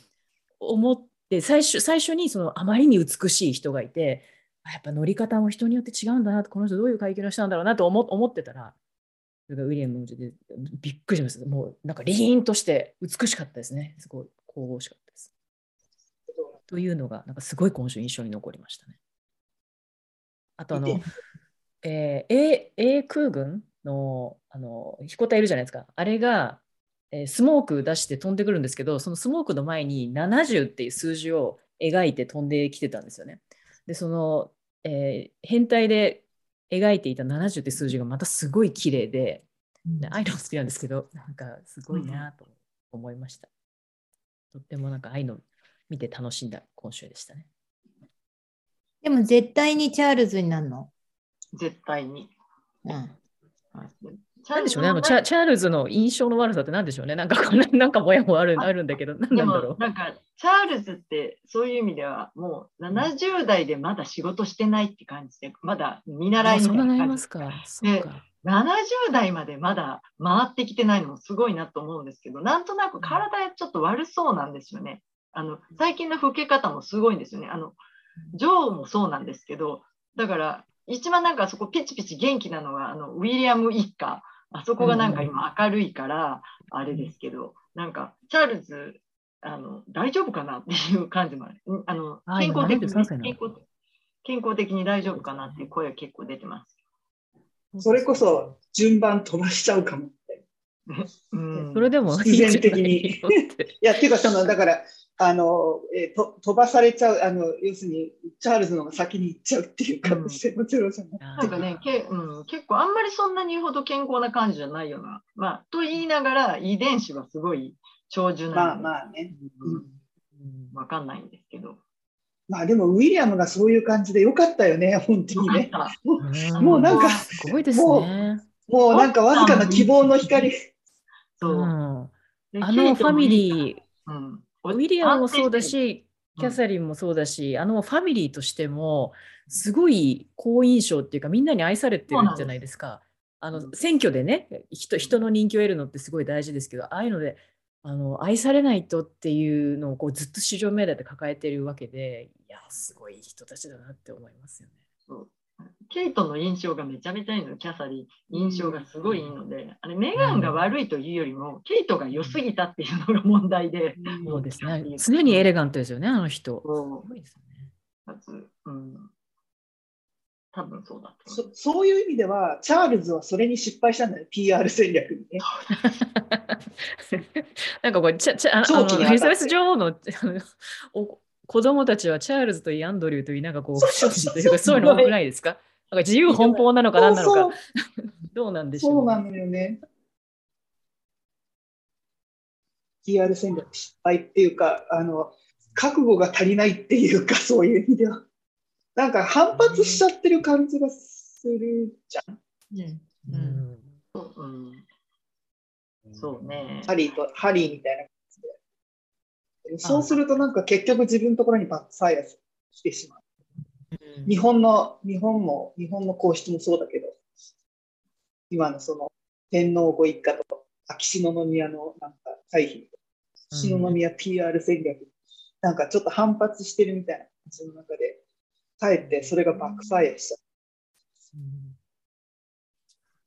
思って、最初最初にそのあまりに美しい人がいて、あやっぱ乗り方も人によって違うんだなと、この人どういう階級の人なんだろうなと思思ってたら、それがウィリアム王子でびっくりしました。もうなんかリーンとして美しかったですね。すごい神々しかったです。というのが、なんかすごい今週印象に残りましたね。あとあのえー、A, A 空軍のあの飛行隊いるじゃないですか。あれが、えースモーク出して飛んでくるんですけど、そのスモークの前に70っていう数字を描いて飛んできてたんですよね。で、その、えー変態で描いていた70って数字がまたすごい綺麗で、でああいうの好きなんですけど、なんかすごいなと思いました。とってもなんかああいうの見て楽しんだ今週でしたね。でも絶対にチャールズになるの？絶対に。うん。なんでしょうねあのチャ、チャールズの印象の悪さってなんでしょうねなんかこんな、<laughs> なんかもやもやあるあるんだけど、なんでなんだろう。もなんかチャールズってそういう意味ではもう70代でまだ仕事してないって感じでまだ見習いみたいな感じますか。そうか。70代までまだ回ってきてないのもすごいなと思うんですけど、なんとなく体ちょっと悪そうなんですよね。あの最近の老け方もすごいんですよね。あのジョーもそうなんですけど、だから一番なんかそこピチピチ元気なのはあのウィリアム一家。あそこがなんか今明るいからあれですけど、なんかチャールズあの大丈夫かなっていう感じもある。あの健康的に健康健康的に大丈夫かなっていう声は結構出てます。それこそ順番飛ばしちゃうかも <laughs> それでも必然的に。<laughs> いや、っていうか、その、だから、あの、えー、と飛ばされちゃう、あの、要するに、チャールズのが先に行っちゃうっていう可能性もゼロじゃない？なんかねけ、うん、結構あんまりそんなに言うほど健康な感じじゃないような。まあ、と言いながら、遺伝子はすごい長寿なまあまあね。うん。わ、かんないんですけど。まあでもウィリアムがそういう感じでよかったよね、本当にね。もうなんか、すごいですね。もうなんかわずかな希望の光。そう。あのファミリー、うん、ウィリアムもそうだし、キャサリンもそうだし、あのファミリーとしても、すごい好印象っていうか、みんなに愛されてるじゃないですか。あの選挙でね人、人の人気を得るのってすごい大事ですけど、ああいうのであの愛されないとっていうのをこうずっと市場命題で抱えてるわけで、いや、すごい人たちだなって思いますよね。そうケイトの印象がめちゃめちゃいいの、キャサリン、印象がすごいいいので、あれ、メガンが悪いというよりも、ケイトが良すぎたっていうのが問題で。そうですね。常にエレガントですよね、あの人。すごいですね。かつ、うん。多分そうだそそういう意味では、チャールズはそれに失敗したんだよ、PR 戦略にね。<laughs> なんかこれ、ちゃちゃあのエリザベス女王のお子供たちはチャールズといいアンドリューといい、なんかこう、不祥事というか、そういうの多くないですか？なんか自由奔放なのか何なのか、どうなんでしょう、そうなのよね。PR 戦略失敗っていうか、あの、覚悟が足りないっていうか、そういう意味では。なんか反発しちゃってる感じがするじゃん。うん。うん。そうね。ハリーと、ハリーみたいな。そうするとなんか結局自分のところにバックファイアしてしまう。うん、日本の、日本も、日本の皇室もそうだけど、今のその天皇ご一家と秋篠宮のなんか回避、秋篠宮 PR 戦略、うん、なんかちょっと反発してるみたいな感じの中で、かえってそれがバックファイアし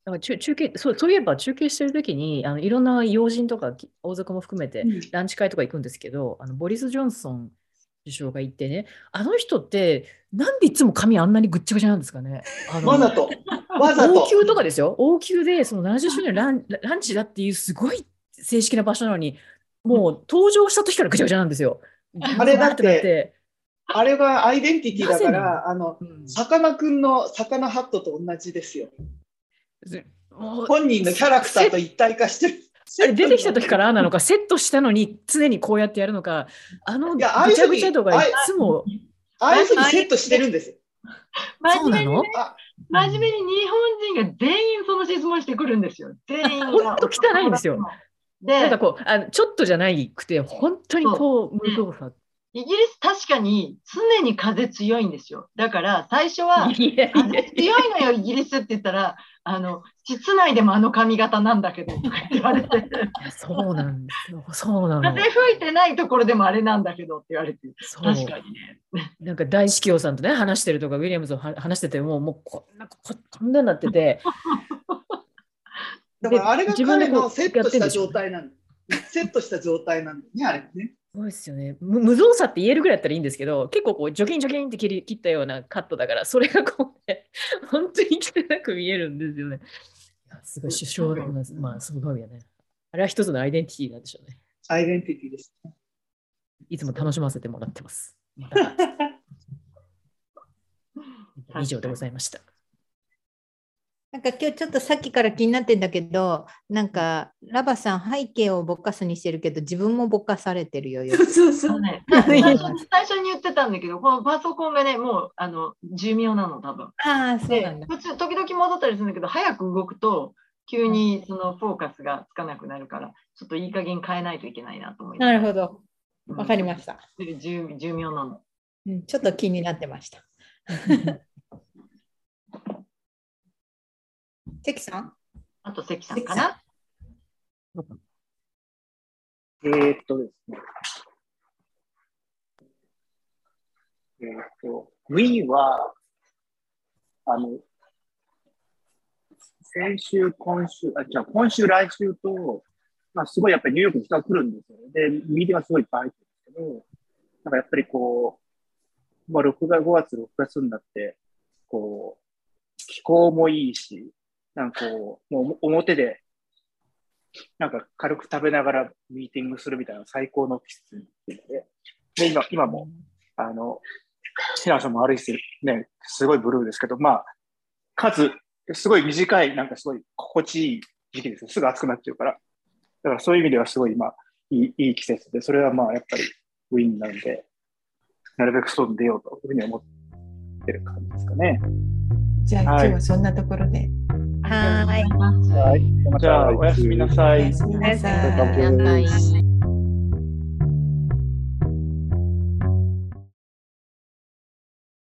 た。だから中中継そうそういえば中継してる時にあのいろんな要人とか王族も含めてランチ会とか行くんですけど、うん、あのボリス・ジョンソン首相がいてねあの人ってなんでいつも髪あんなにぐっちゃぐちゃなんですかね？あのわざと。わざと。王宮とかですよ。王宮でその70周年ランランチだっていうすごい正式な場所なのにもう登場した時からぐちゃぐちゃなんですよ。あれだってあれがアイデンティティだから、あの、さかなクンのさかなハットと同じですよ。本人のキャラクターと一体化してる。あれ出てきた時からあなのか、セットしたのに常にこうやってやるのか、あのぐちゃぐちゃとかいつも。ああいうふうにセットしてるんですよ。真面目に、ね、真面目に日本人が全員その質問してくるんですよ。全員。本当汚いんですよ。で、なんかこう、あのちょっとじゃないくて、本当にこう、無造作。イギリス確かに常に風強いんですよ。だから最初は風強いのよ、イギリスって言ったら、あの、室内でもあの髪型なんだけど、とか言われて。そうなんですよ。そうなの。風吹いてないところでもあれなんだけどって言われて、確かにね。なんか大司教さんとね、話してるとか、ウィリアムズを話してても、もうこんな、ここんなになってて。<laughs> だからあれが彼のセットした状態なんだ。セットした状態なんだよね、あれね。そうですよね無。無造作って言えるぐらいだったらいいんですけど、結構こう、ジョキンジョキンって切り切ったようなカットだから、それがこうね、<laughs> 本当に汚く見えるんですよね。すごい、首相の、まあ、すごいよね。あれは一つのアイデンティティなんでしょうね。アイデンティティです、ね。いつも楽しませてもらってます。<laughs> 以上でございました。なんか今日ちょっとさっきから気になってんだけど、なんかラバさん背景をぼかすにしてるけど、自分もぼかされてるよ。そうそうそう。ね、最初最初に言ってたんだけど、このパソコンがね、もうあの寿命なの、多分。ああ、そうなんだ。普通、時々戻ったりするんだけど、早く動くと、急にそのフォーカスがつかなくなるから、ちょっといい加減変えないといけないなと思います。なるほど。わかりました。寿寿命なの、うん。ちょっと気になってました。<laughs> 関さん？あと関さんかな？えー、っとですね。えー、っと、Wii は、あの、先週、今週、あ、じゃあ今週、来週と、まあ、すごいやっぱりニューヨークに人が来るんですよね。で、ミーティングがすごいいっぱい入ってるんですけど、なんかやっぱりこう、まあ、6月、5月、6月になって、こう、気候もいいし、なんかこう、もう表で、なんか軽く食べながらミーティングするみたいな最高の季節になってで、今、今も、あの、平野さんも歩いてる、ね、すごいブルーですけど、まあ、数、すごい短い、なんかすごい心地いい時期ですすぐ暑くなっちゃうから。だからそういう意味ではすごい今、いいいい季節で、それはまあやっぱりウィンなんで、なるべく外に出ようというふうに思ってる感じですかね。じゃあ、今日はそんなところで。はい。はい。じゃあ、おやすみなさい。おやすみなさい。